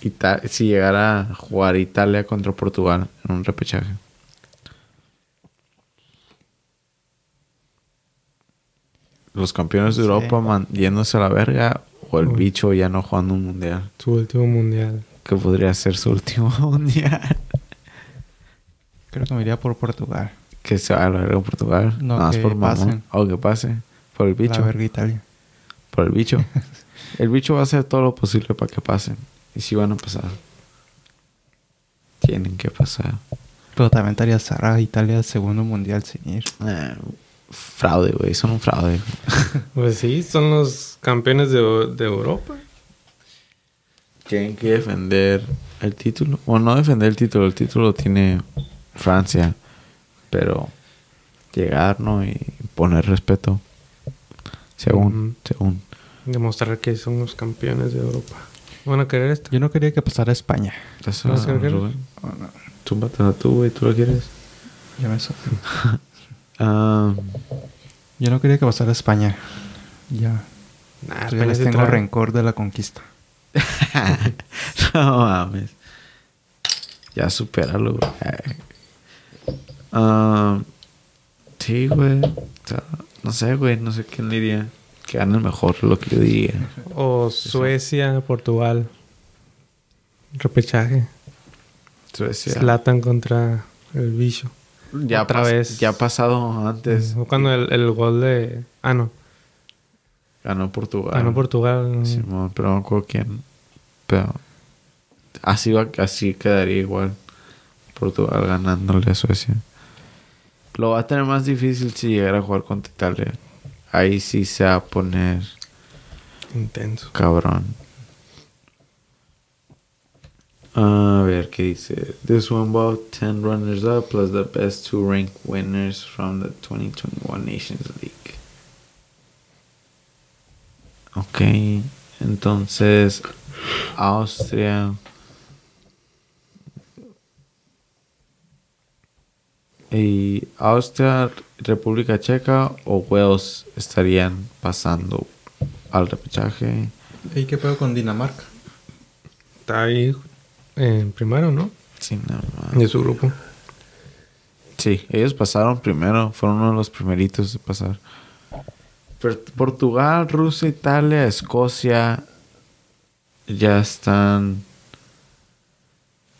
Ita- si llegara a jugar Italia contra Portugal en un repechaje. Los campeones de Sí. Europa man- yéndose a la verga o el Uy. bicho ya no jugando un mundial. Su último mundial. Que podría ser su último mundial. Creo que me iría por Portugal. que se va a la verga Portugal. No, Nada que por mamón. pasen. O que pase. Por el bicho. La verga Italia. Por el bicho. el bicho va a hacer todo lo posible para que pasen. Y si van a pasar. Tienen que pasar. Pero también estaría Sara Italia segundo mundial sin ir. Eh, fraude, güey. Son un fraude. Pues sí, son los campeones de, de Europa. Tienen que defender el título. O no defender el título. El título tiene Francia. Pero llegar, ¿no? Y poner respeto. Según, según. Demostrar que son los campeones de Europa. ¿Van a querer esto? Yo no quería que pasara España. Eso, ¿Vas a querer? Rubén. Oh, no. Túmbatela tú, güey. ¿Tú lo quieres? Ya me so- Ah, Yo no quería que pasara España. Ya. Nah, apenas les tengo rencor de la conquista. no mames. Ya supéralo, güey. Ah, sí, güey. O sea, no sé, güey. No sé quién diría. Que gane mejor lo que yo diría. O Suecia, Portugal. Repechaje. Suecia. Slatan contra el bicho. Ya otra vez. Ya ha pasado antes. O cuando el, el gol de... Ah, no. Ganó Portugal. Ganó Portugal. Simón, pero no me acuerdo quién. Pero así va, así quedaría igual. Portugal ganándole a Suecia. Lo va a tener más difícil si llegara a jugar contra Italia. Ahí sí se va a poner Intenso. cabrón. A ver qué dice. This one about 10 runners up plus the best two ranked winners from the 2021 Nations League. Ok, entonces Austria. Y Austria, República Checa o Wales estarían pasando al repechaje. ¿Y qué pedo con Dinamarca? Está ahí en primero, ¿no? Ma- De su grupo. sí, ellos pasaron primero, fueron uno de los primeritos de pasar. Portugal, Rusia, Italia, Escocia ya están.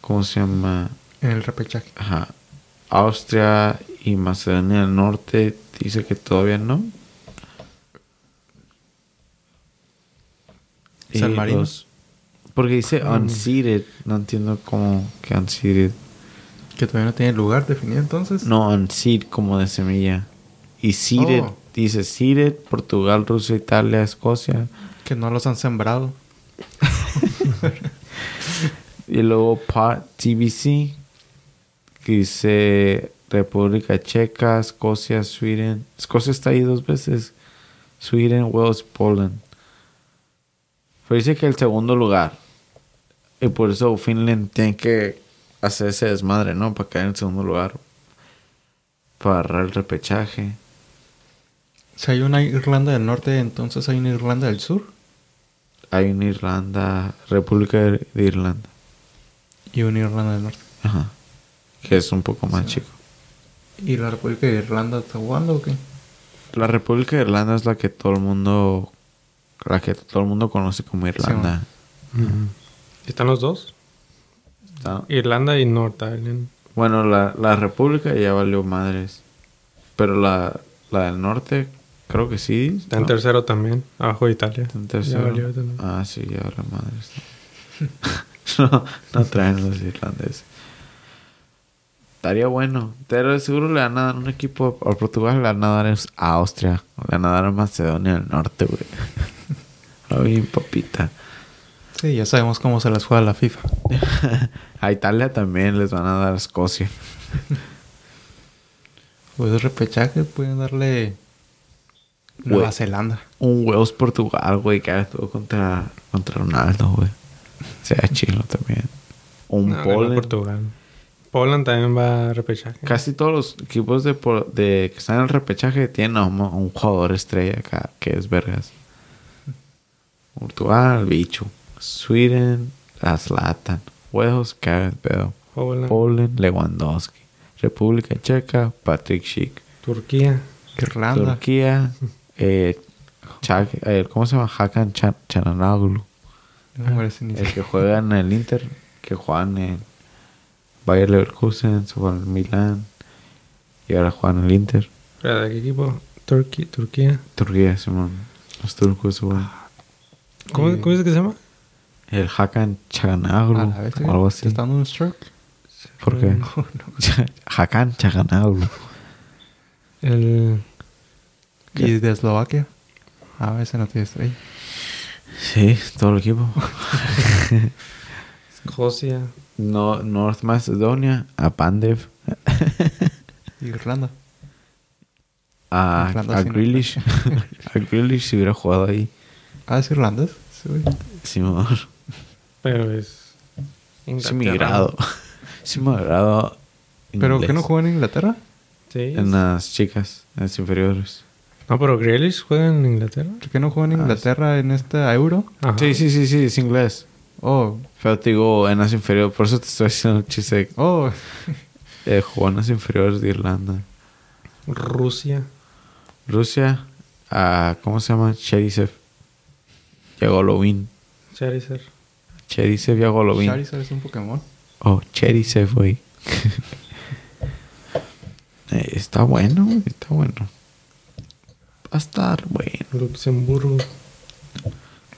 ¿Cómo se llama? En el repechaje. Ajá. Austria y Macedonia del Norte dice que todavía no. San Marino. los- porque dice unseated. No entiendo cómo que unseated. Que todavía no tiene lugar definido entonces. No, unseed como de semilla. Y seeded. Oh. Dice seeded. Portugal, Rusia, Italia, Escocia. Que no los han sembrado. Y luego pot TBC. Que dice República Checa, Escocia, Sweden. Escocia está ahí dos veces. Sweden, Wales, Poland. Pero dice que el segundo lugar. Y por eso Finland tiene que hacer ese desmadre, ¿no? Para caer en el segundo lugar. Para agarrar el repechaje. Si hay una Irlanda del Norte, entonces hay una Irlanda del Sur. Hay una Irlanda, República de Irlanda. Y una Irlanda del Norte. Ajá. Que es un poco más chico. ¿Y la República de Irlanda está jugando o qué? La República de Irlanda es la que todo el mundo. La que todo el mundo conoce como Irlanda. ¿Están los dos? Está- Irlanda y North Ireland. Bueno, la, la República ya valió madres. Pero la, la del norte, creo que sí. Está en ¿no? tercero también. Abajo de Italia. Está en tercero. también. Ah, sí, ya valió madres. no, no traen los irlandeses. Estaría bueno. Pero seguro le van a dar un equipo a Portugal, le van a dar a Austria, le van a dar a Macedonia del Norte, güey. Lo bien, papita. Sí, ya sabemos cómo se las juega la FIFA. A Italia también les van a dar a Escocia. Pues el repechaje pueden darle Nueva. Zelanda. Un huevos Portugal, güey, que todo contra, contra Ronaldo, güey. Sea chilo también. Un No, Poland. Portugal. Poland también va a repechaje. Casi todos los equipos de, que están en el repechaje tienen a un, a un jugador estrella acá, que es Vergas. Portugal, bicho. Sweden, Aslatan. Wales, Gareth Bale. Poland. Poland, Lewandowski. República Checa, Patrick Schick. Turquía. Irlanda. Turquía, eh, eh, ¿cómo se llama? Hakan Chan- Chananoglu. No, El que juega en el Inter, que juega en Bayer Leverkusen, se fue al Milan y ahora juega en el Inter. ¿Pero ¿De qué equipo? Turquía. Turquía. Turquía, Simón. Los turcos, fueron. ¿Cómo, Eh, ¿Cómo es que se llama? El Hakan Chananoglu A la vez, o algo así. ¿Te está dando un stroke? ¿Por qué? Hakan Chananoglu. El... ¿Y de Eslovaquia? Ah, ese no tiene estrella. Sí, todo el equipo. Escocia. no, North Macedonia, a Pandev, Irlanda. a, Irlanda a sí no Grealish. a Grealish si hubiera jugado ahí. Ah, es irlandés. Sí, güey. Simón. Pero es... Sí, Inglaterra. migrado. Sí, migrado. ¿Pero qué no inglés. juega en Inglaterra? Sí. En las chicas, en las inferiores. No, pero Grealish juega en Inglaterra. ¿Por qué no juega en Ah, Inglaterra en este Euro? Ajá. Sí, sí, sí, sí, es inglés. Oh, Pero te digo, en las inferiores, por eso te estoy haciendo el chiste. oh. Eh, jugó en las inferiores de Irlanda. Rusia. Rusia, a, ¿cómo se llama? Cherisev. Yagolovin. Charizard. Cherisev Yagolovin. Charizard es un Pokémon. Oh, Cherisev, güey. Eh, está bueno, está bueno. Va a estar bueno. Luxemburgo.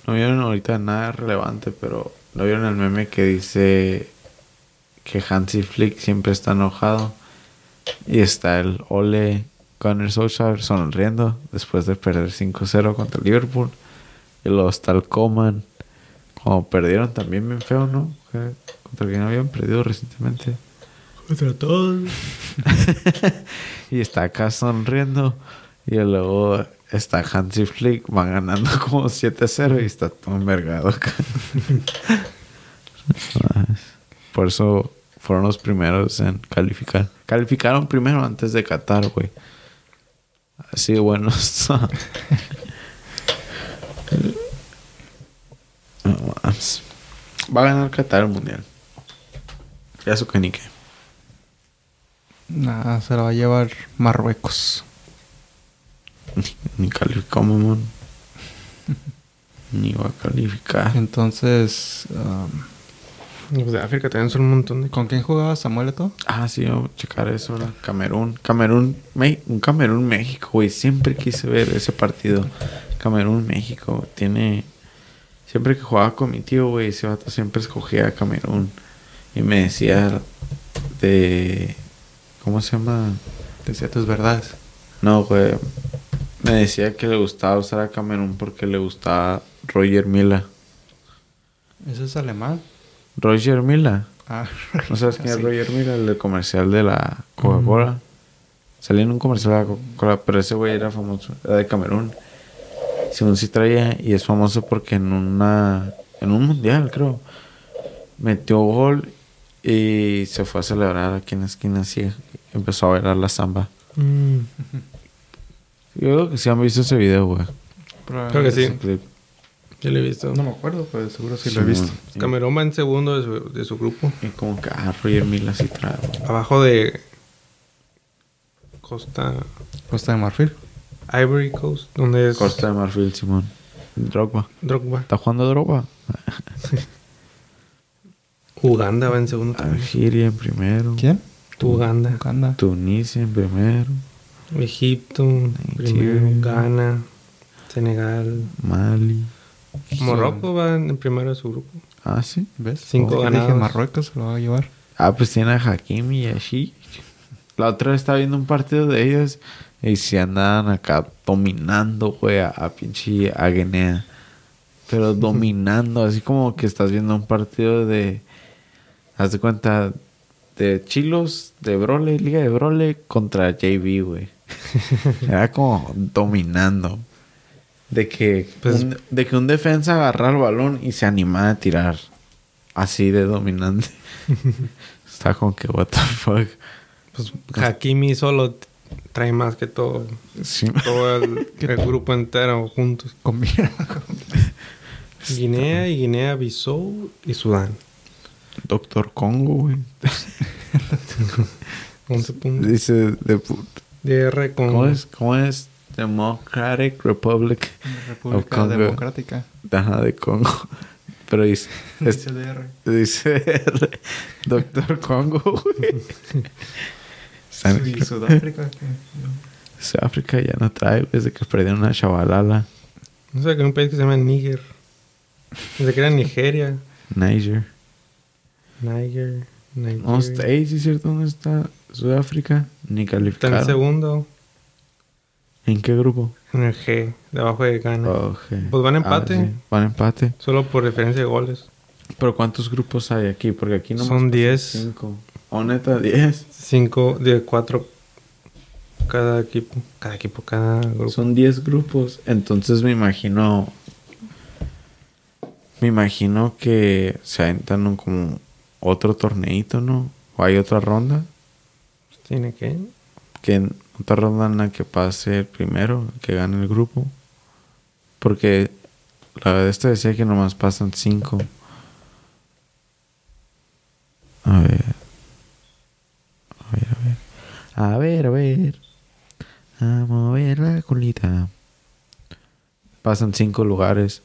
No vieron ahorita nada relevante, pero no vieron el meme que dice que Hansi Flick siempre está enojado. Y está el Ole Gunnar Solskjaer sonriendo después de perder 5-0 contra Liverpool. Y luego está el Coman. Como perdieron también bien feo, ¿no? Contra quien habían perdido recientemente. Contra todos. Y está acá sonriendo. Y luego está Hansi Flick, van ganando como 7-0 y está todo envergado acá. Por eso fueron los primeros en calificar. Calificaron primero antes de Qatar, güey. Así de buenos. No mames. Va a ganar Qatar el mundial. Ya su canique. Nada, se la va a llevar Marruecos. Ni calificó, mamón. Ni va a calificar. Entonces, um, Los de África también son un montón de... ¿con quién jugaba Samuel Eto'o? Ah, sí, vamos a checar eso ahora. Camerún. Camerún, Me- un Camerún, México, güey. Siempre quise ver ese partido. Camerún, México. Tiene. Siempre que jugaba con mi tío, güey, ese vato siempre escogía a Camerún. Y me decía de. ¿Cómo se llama? Decía tus verdades. No, güey. Me decía que le gustaba usar a Camerún porque le gustaba Roger Mila. ¿Eso es alemán? Roger Mila. Ah, ¿No sabes quién es. Roger Mila? El comercial de la Coca-Cola. Salía en un comercial de la Coca-Cola, pero ese güey era famoso. Era de Camerún. Simón sí traía y es famoso porque en una... En un mundial, creo. Metió gol y se fue a celebrar aquí en la esquina así. Empezó a bailar la samba. Mm. Yo creo que sí han visto ese video, güey. Creo que sí. Clip. Yo lo he visto. No me acuerdo, pero seguro sí lo he visto. Camerún va en segundo de su, de su grupo. Y como que, ah, Roger Mila sí trae. Abajo de Costa Costa de Marfil. Ivory Coast, donde es Costa de Marfil, Simón. Drogba. Drogba. ¿Está jugando Drogba? Uganda va en segundo también. Algeria en primero. ¿Quién? Uganda. Uganda. Tunisia en primero. Egipto, primero. Ghana, Senegal. Mali. Morocco va en primero de su grupo. Ah, sí. ¿Ves? Cinco Dije, ganados. Dije Marruecos se lo va a llevar. Ah, pues tiene a Hakimi y a Shi. La otra vez estaba viendo un partido de ellos y se andaban acá dominando, güey, a, a pinche a Guinea. Pero dominando, así como que estás viendo un partido de. Haz de cuenta, de Chilos, de Brole, Liga de Brole contra JV, güey. Era como dominando. De que, Pues- un, de que un defensa agarra el balón y se anima a tirar. Así de dominante. Está como que, what the fuck. Pues Hakimi solo trae más que todo, Sí. todo el, el grupo entero juntos. Combina. Guinea y Guinea Bissau y Sudán. Doctor Congo, güey. 11 puntos. Dice de pu- DR con ¿Cómo es? ¿Cómo es? Democratic Republic República Congo. Democrática. Ajá, de Congo. Pero dice, Dice DR. dice Doctor Congo, güey. Sudáfrica. Sudáfrica ya no trae desde que perdieron a Chavalala. No sé, que un país que se llama Níger. Desde que era Nigeria. Niger. Niger. Nigeria. No está ahí, sí es cierto, ¿dónde está Sudáfrica? Ni Está en calificaron. segundo. ¿En qué grupo? En el G. Debajo de Ghana. Ok. Pues van empate. Ah, sí, Van empate. Solo por diferencia de goles. Pero ¿cuántos grupos hay aquí? Porque aquí no Son 10. 5. ¿O neta 10? 5 de 4 cada equipo. Cada equipo, cada grupo. Son 10 grupos. Entonces me imagino. Me imagino que se aventan un como otro torneito, ¿no? O hay otra ronda. Tiene que. Que en otra ronda en la que pase el primero, que gane el grupo. Porque la de esta decía que nomás pasan 5. A ver. A ver, a ver. A ver, a ver. A mover la colita. Pasan cinco lugares.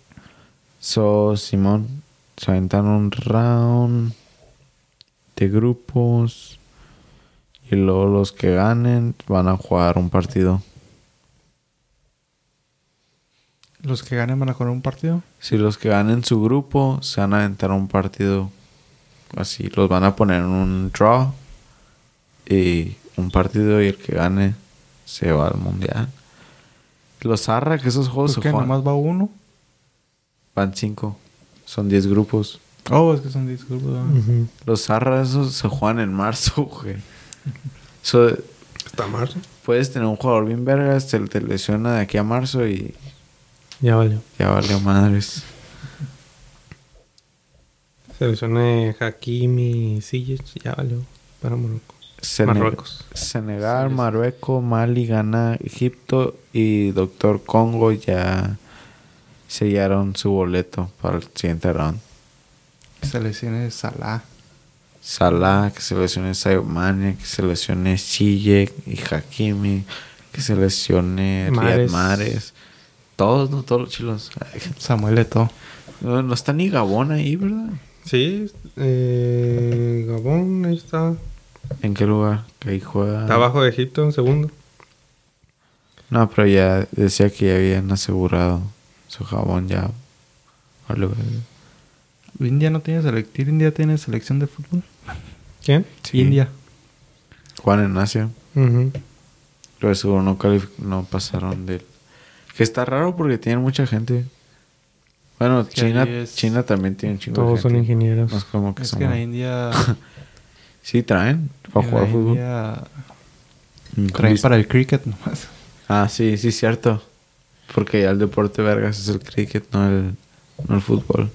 So, Simón, se aventan un round de grupos. Y luego los que ganen van a jugar un partido. Los que ganen van a jugar un partido. Si los que ganen su grupo se van a aventar un partido así, los van a poner en un draw y un partido y el que gane se va al mundial. Los Zarra, que esos juegos ¿Por se qué? juegan, ¿Nomás va uno? van cinco, son 10 grupos. Oh, es que son 10 grupos. Los Zarra, esos se juegan en marzo, güey. So, Está marzo. puedes tener un jugador bien vergas, te, te lesiona de aquí a marzo y Ya valió. ya valió madres. Seleccioné Hakimi y Ziyech. Ya valió. Para Morocco. Marruecos. Senegal, Marruecos, Mali, Ghana, Egipto y Doctor Congo ya sellaron su boleto para el siguiente round. Selecciones Salah. Salah, que se lesione Sadio Mane, que se lesione Ziyech y Hakimi, que se lesione Riyad Mahrez. Mahrez. Todos, ¿no? Todos los chilos. Samuel Eto'o. No, no está ni Gabón ahí, ¿verdad? Sí. Eh, Gabón, ahí está. ¿En qué lugar? Que ahí juega. Está abajo de Egipto en segundo. No, pero ya decía que ya habían asegurado su jabón ya. India no tiene selección. India tiene selección de fútbol. ¿Quién? Sí. India. Juan en Asia. Ujú. Pero seguro no, no pasaron del... Que está raro porque tienen mucha gente. Bueno, que China, es- China también tiene un chingo Todos de son gente. ingenieros. No es como que Es son... que en la India. Sí, traen para en jugar la fútbol. India Mm, traen para el cricket nomás. Ah, sí, sí, cierto. Porque ya el deporte vergas es el cricket, no el, no el fútbol.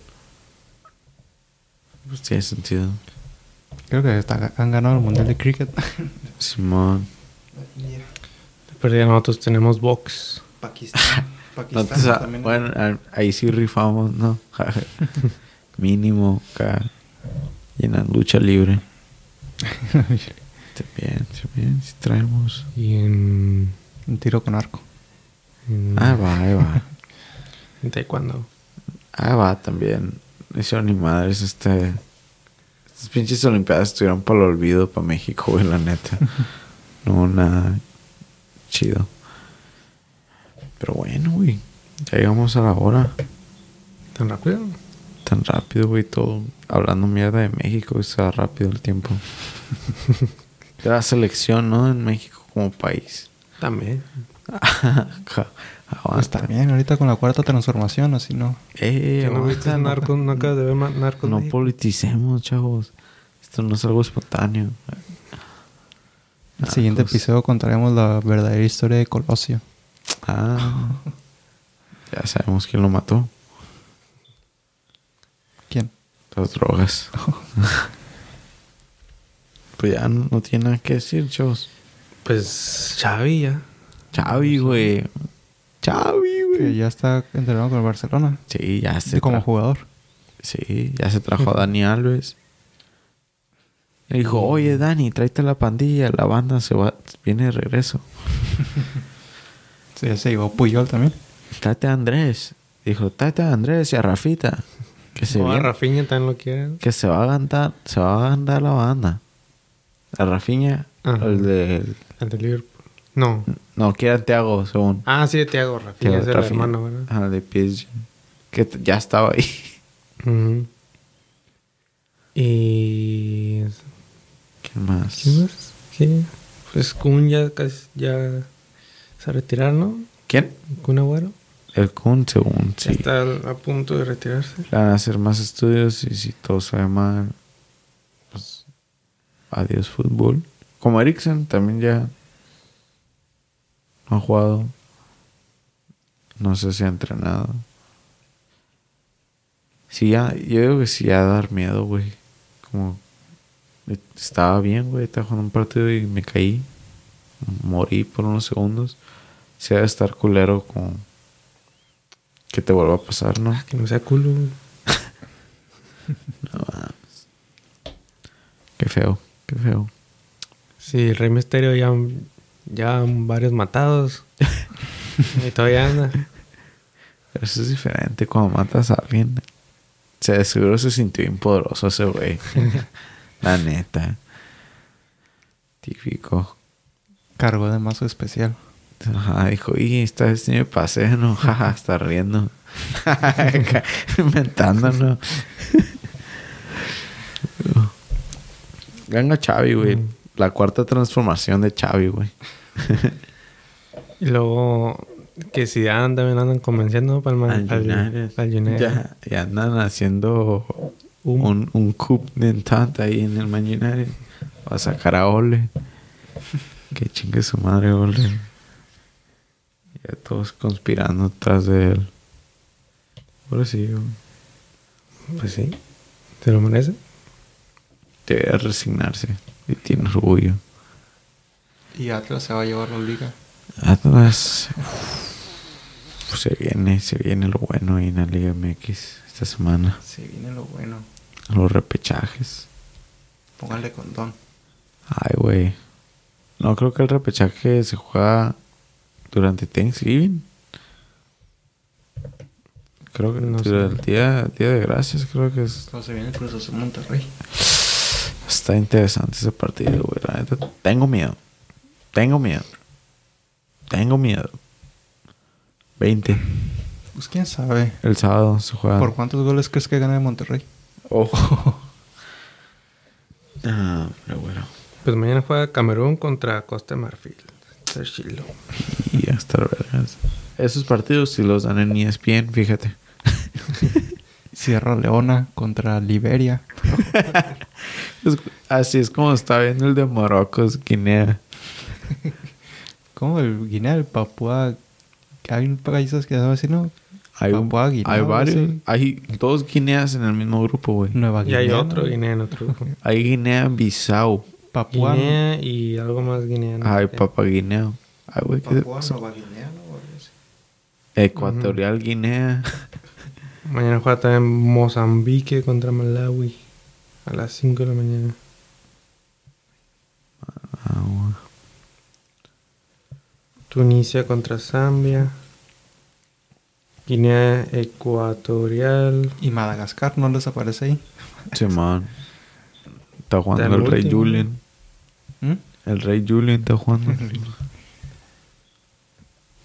Pues tiene sentido. Creo que está- han ganado el mundial de cricket. Simón. Pero ya nosotros tenemos box. Pakistán. No te sa- bueno, ahí sí rifamos, ¿no? Mínimo acá. Y en la lucha libre. También, también, si traemos. Y en, Un tiro con arco. en, Ah, va, ahí va. en taekwondo. Ah, va también. Hicieron ni madres este. Estas pinches olimpiadas estuvieron para el olvido para México, güey, la neta. no, nada chido. Pero bueno, güey. Ya llegamos a la hora. ¿Tan rápido? Tan rápido, güey, todo. Hablando mierda de México, se va rápido el tiempo. de la selección, ¿no? En México como país. También. Aguanta. Pues también, ahorita con la cuarta transformación, así no. Eh, ¿Que no viste Narcos? ¿No acabas de ver Narcos? No politicemos, chavos. Esto no es algo espontáneo. El siguiente episodio contaremos la verdadera historia de Colosio. Ah. ya sabemos quién lo mató. ¿Quién? Las drogas. pues ya no, no tiene nada que decir, chavos. Pues Xavi ya. Chavi, güey. Chavi, Que güey. ya está entrenado con el Barcelona. Sí, ya se como jugador. Sí, ya se trajo a Dani Alves. Le dijo, oye Dani, tráete la pandilla, la banda se va, viene de regreso. Sí, ya se llevó Puyol también. Tráete a Andrés. Dijo, tráete a Andrés y a Rafita. Que se, O a Rafinha también lo quiere. que se va a cantar, se va a andar la banda. A Rafiña, Ajá. el de... El de Liverpool. No. No, que era Thiago, según. Ah, sí, Thiago Rafinha. Thiago Es el Rafinha. hermano, ¿verdad? Ah, de PSG. Que ya estaba ahí. Ujú. Y... ¿Quién más? ¿Quién más? ¿Qué? Pues Kun ya casi... Ya se retiraron, ¿no? ¿Quién? Kun Agüero. El Kun, según, sí. está a punto de retirarse. Le van a hacer más estudios y si todo sale mal, pues adiós fútbol. Como Eriksen también ya no ha jugado. No sé si ha entrenado. Sí, ya, yo digo que sí, ya dar miedo, güey. Como estaba bien, güey. Estaba jugando un partido y me caí. Morí por unos segundos. Sí, debe estar culero como que te vuelva a pasar, ¿no? Que no sea culo. Qué feo, qué feo. Sí, el Rey Misterio ya, ya varios matados. y todavía anda. Pero eso es diferente cuando matas a alguien. Se de seguro se sintió bien poderoso ese güey. La neta. Típico. Cargo de mazo especial. Ajá, dijo, y esta vez sí me pasé, ¿no? Jaja, está riendo. Inventándonos. Ganga Chavi, güey. Mm. La cuarta transformación de Chavi, güey. Y luego que si andan, también andan convenciendo para el, Al United. United. Ya, ya andan haciendo Um. un, un coup d'entrada ahí en el Man United. Va a sacar a Ole. que chingue su madre, Ole. Ya todos conspirando tras de él. Ahora sí. Pues sí. ¿Se lo merece? Debería resignarse. Y tiene orgullo. Y Atlas se va a llevar la liga. Atlas. uf, se viene, se viene lo bueno ahí en la Liga MX esta semana. Se viene lo bueno. Los repechajes. Póngale condón. Ay, güey. No creo que el repechaje se juega durante Thanksgiving. Creo que No sé. durante el día, día de gracias, creo que es. Pero se viene el Cruz Azul Monterrey. Está interesante ese partido, güey. La neta, tengo miedo. Tengo miedo. Tengo miedo. 20. Pues quién sabe. El sábado se juega. ¿Por cuántos goles crees que gana el Monterrey? Ojo. ah, pero bueno. Pues mañana juega Camerún contra Costa de Marfil. Está chilo. Y hasta vergas. Esos partidos si los dan en ESPN, fíjate. Sierra Leona contra Liberia. Así es como está viendo el de Marruecos, Guinea. ¿Cómo el Guinea, el Papúa? Hay un país que se llama así, ¿no? Hay, un- Papúa Guinea, hay varios. así. Hay dos Guineas en el mismo grupo, güey. Nueva Y Guinea. hay otro ¿no? Guinea en otro grupo. Hay Guinea-Bissau. Papúa. Guinea y algo más guineano. Hay Papaguineo. Ay, güey, ¿qué pasó? Nueva Guinea, ¿no? Algo así. Ecuatorial Guinea. Mañana juega también Mozambique contra Malawi. A las 5 de la mañana. Ah, güey. Tunisia contra Zambia. Guinea Ecuatorial. Y Madagascar, ¿no les aparece ahí? Simón. Está jugando el Rey. Julian. ¿Mm? El Rey Julian está jugando.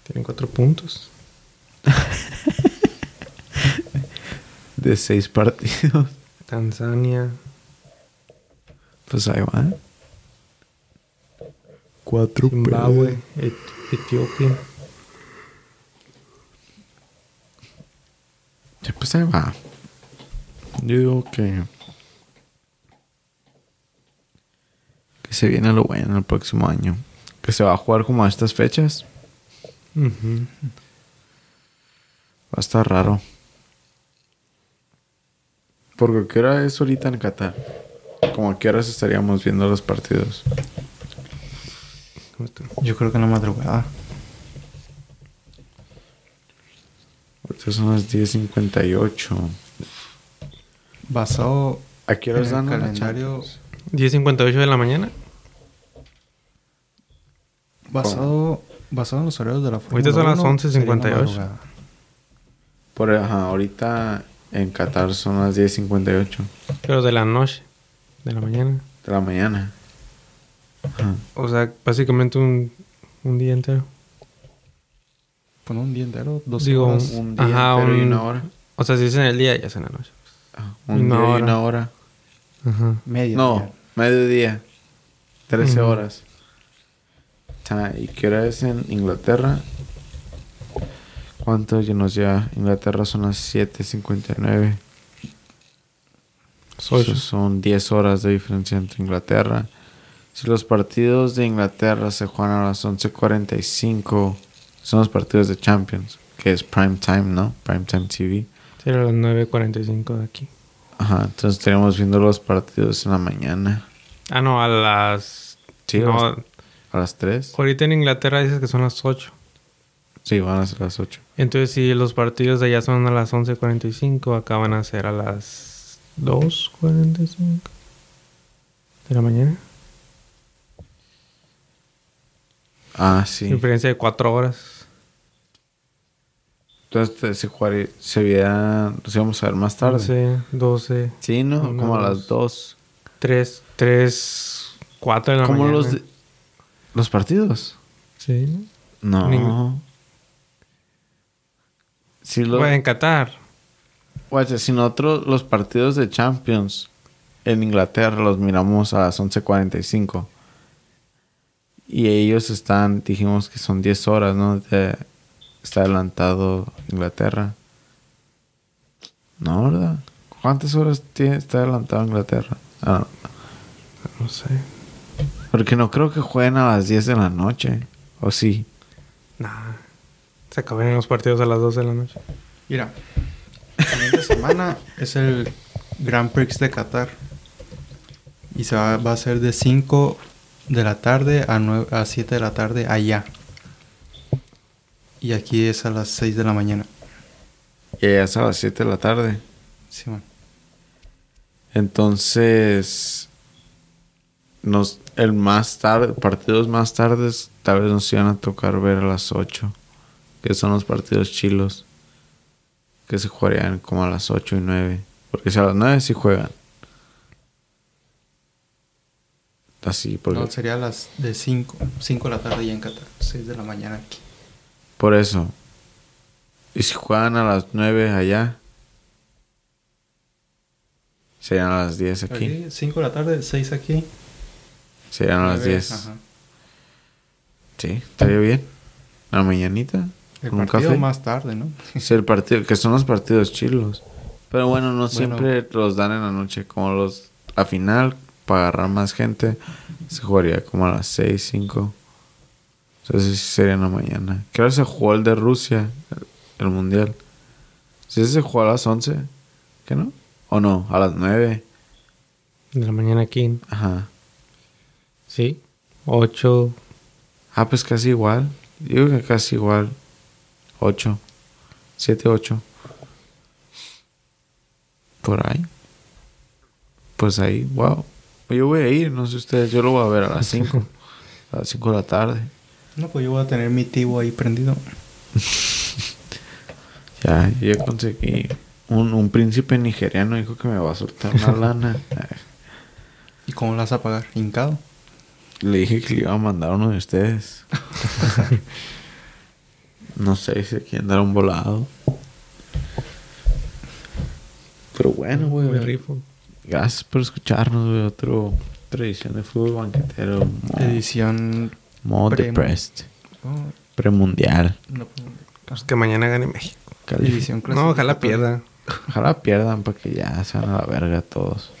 Tienen 4 puntos. de seis partidos. Tanzania. Pues ahí va. Cuatro Zimbabue. Et- Etiopía. Sí, pues ahí va. Yo digo que. Que se viene lo bueno el próximo año. Que se va a jugar como a estas fechas. Ujú. Va a estar raro. Porque ¿qué hora es ahorita en Qatar? Como a qué horas estaríamos viendo los partidos. Yo creo que en la madrugada. Ahorita son las 10.58. Basado ¿A qué horas el dan la calendario... Champions? 10.58 de la mañana. Basado, basado en los horarios de la Fórmula Ahorita son las 1, sería en la 11:58. madrugada. Por, ajá, ahorita en Qatar son las 10.58 Pero de la noche. De la mañana. de la mañana. Ajá. O sea, básicamente un, un día entero. Pon un día entero, dos Digo, horas. Un día Ajá, entero y un- una hora. O sea, si es en el día, ya es en la noche. Ah, Un una día y hora. una hora. Ajá. Media. No, mediodía. 13 Ujú. horas. Ta- ¿Y qué hora es en Inglaterra? ¿Cuánto ya nos lleva? Inglaterra son las 7.59. Ocho. Eso Son 10 horas de diferencia entre Inglaterra. Si los partidos de Inglaterra se juegan a las 11.45, son los partidos de Champions, que es prime time, ¿no? Prime time TV. Sería las 9.45 de aquí. Ajá, entonces estaríamos viendo los partidos en la mañana. Ah, no, a las... Sí, no, a las- a las 3. ahorita en Inglaterra dices que son las 8. Sí, van a ser las 8. Entonces, si los partidos de allá son a las 11.45, acá van a ser a las 2.45. de la mañana. Ah, sí. Diferencia de cuatro horas. Entonces se jugaría, se viera, nos íbamos a ver más tarde. 11, 12, Sí, ¿no? Una, Como a las dos. dos. 3, 3, 4 de la Como mañana. los de- los partidos. Sí. No. Ningún- Si lo, Bueno, en Qatar. Guacha, si nosotros los partidos de Champions en Inglaterra los miramos a las 11.45. Y ellos están, dijimos que son 10 horas, ¿no? De- está adelantado Inglaterra. No, ¿verdad? ¿Cuántas horas tiene, está adelantado Inglaterra? Ah, No sé. porque no creo que jueguen a las 10 de la noche. ¿O sí? Nah. Se acaban los partidos a las 12 de la noche. Mira, la siguiente semana es el Grand Prix de Qatar. Y se va, va a ser de 5 de la tarde a, 9, a 7 de la tarde allá. Y aquí es a las 6 de la mañana. Y allá es a las 7 de la tarde. Sí, man. Entonces, nos, el más tarde, partidos más tardes, tal vez nos iban a tocar ver a las 8, que son los partidos chilos, que se jugarían como a las 8 y 9, porque si a las 9 sí juegan. Así, porque No, sería a las de 5. 5 de la tarde ya en Qatar. 6 de la mañana aquí. por eso. Y si juegan a las 9 allá, serían a las 10 aquí. 5 de la tarde, 6 aquí. Serían a las nueve, 10. ajá. Sí, estaría bien. La mañanita. El con un partido café. más tarde, ¿no? Sí, el partido, que son los partidos chilos. Pero bueno, no Bueno. siempre los dan en la noche. Como los a final, para agarrar más gente, se jugaría como a las 6, 5. Entonces sería en la mañana. ¿Qué hora se jugó el de Rusia? El, el mundial. ¿Sí se jugó a las 11? ¿Qué no? ¿O no? A las 9. De la mañana aquí. Ajá. Sí. 8. Ah, pues casi igual. Digo que casi igual. 8. 7, 8. Por ahí. Pues ahí, wow. Yo voy a ir, no sé ustedes. Yo lo voy a ver a las 5. a las 5 de la tarde. No, pues yo voy a tener mi tivo ahí prendido. Ya, yo ya conseguí. Un, un príncipe nigeriano dijo que me va a soltar una lana. ¿Y cómo la vas a pagar? ¿Hincado? Le dije que le iba a mandar a uno de ustedes. no sé si aquí andar un volado. Pero bueno, güey. Me rifo. Gracias por escucharnos, güey. Otro otra edición de fútbol banquetero. Mo- Edición. Pre- depressed. oh, Premundial. no, Pues que mañana gane México. Edición No, ojalá pierda. Ojalá pierdan para que ya se van a la verga todos.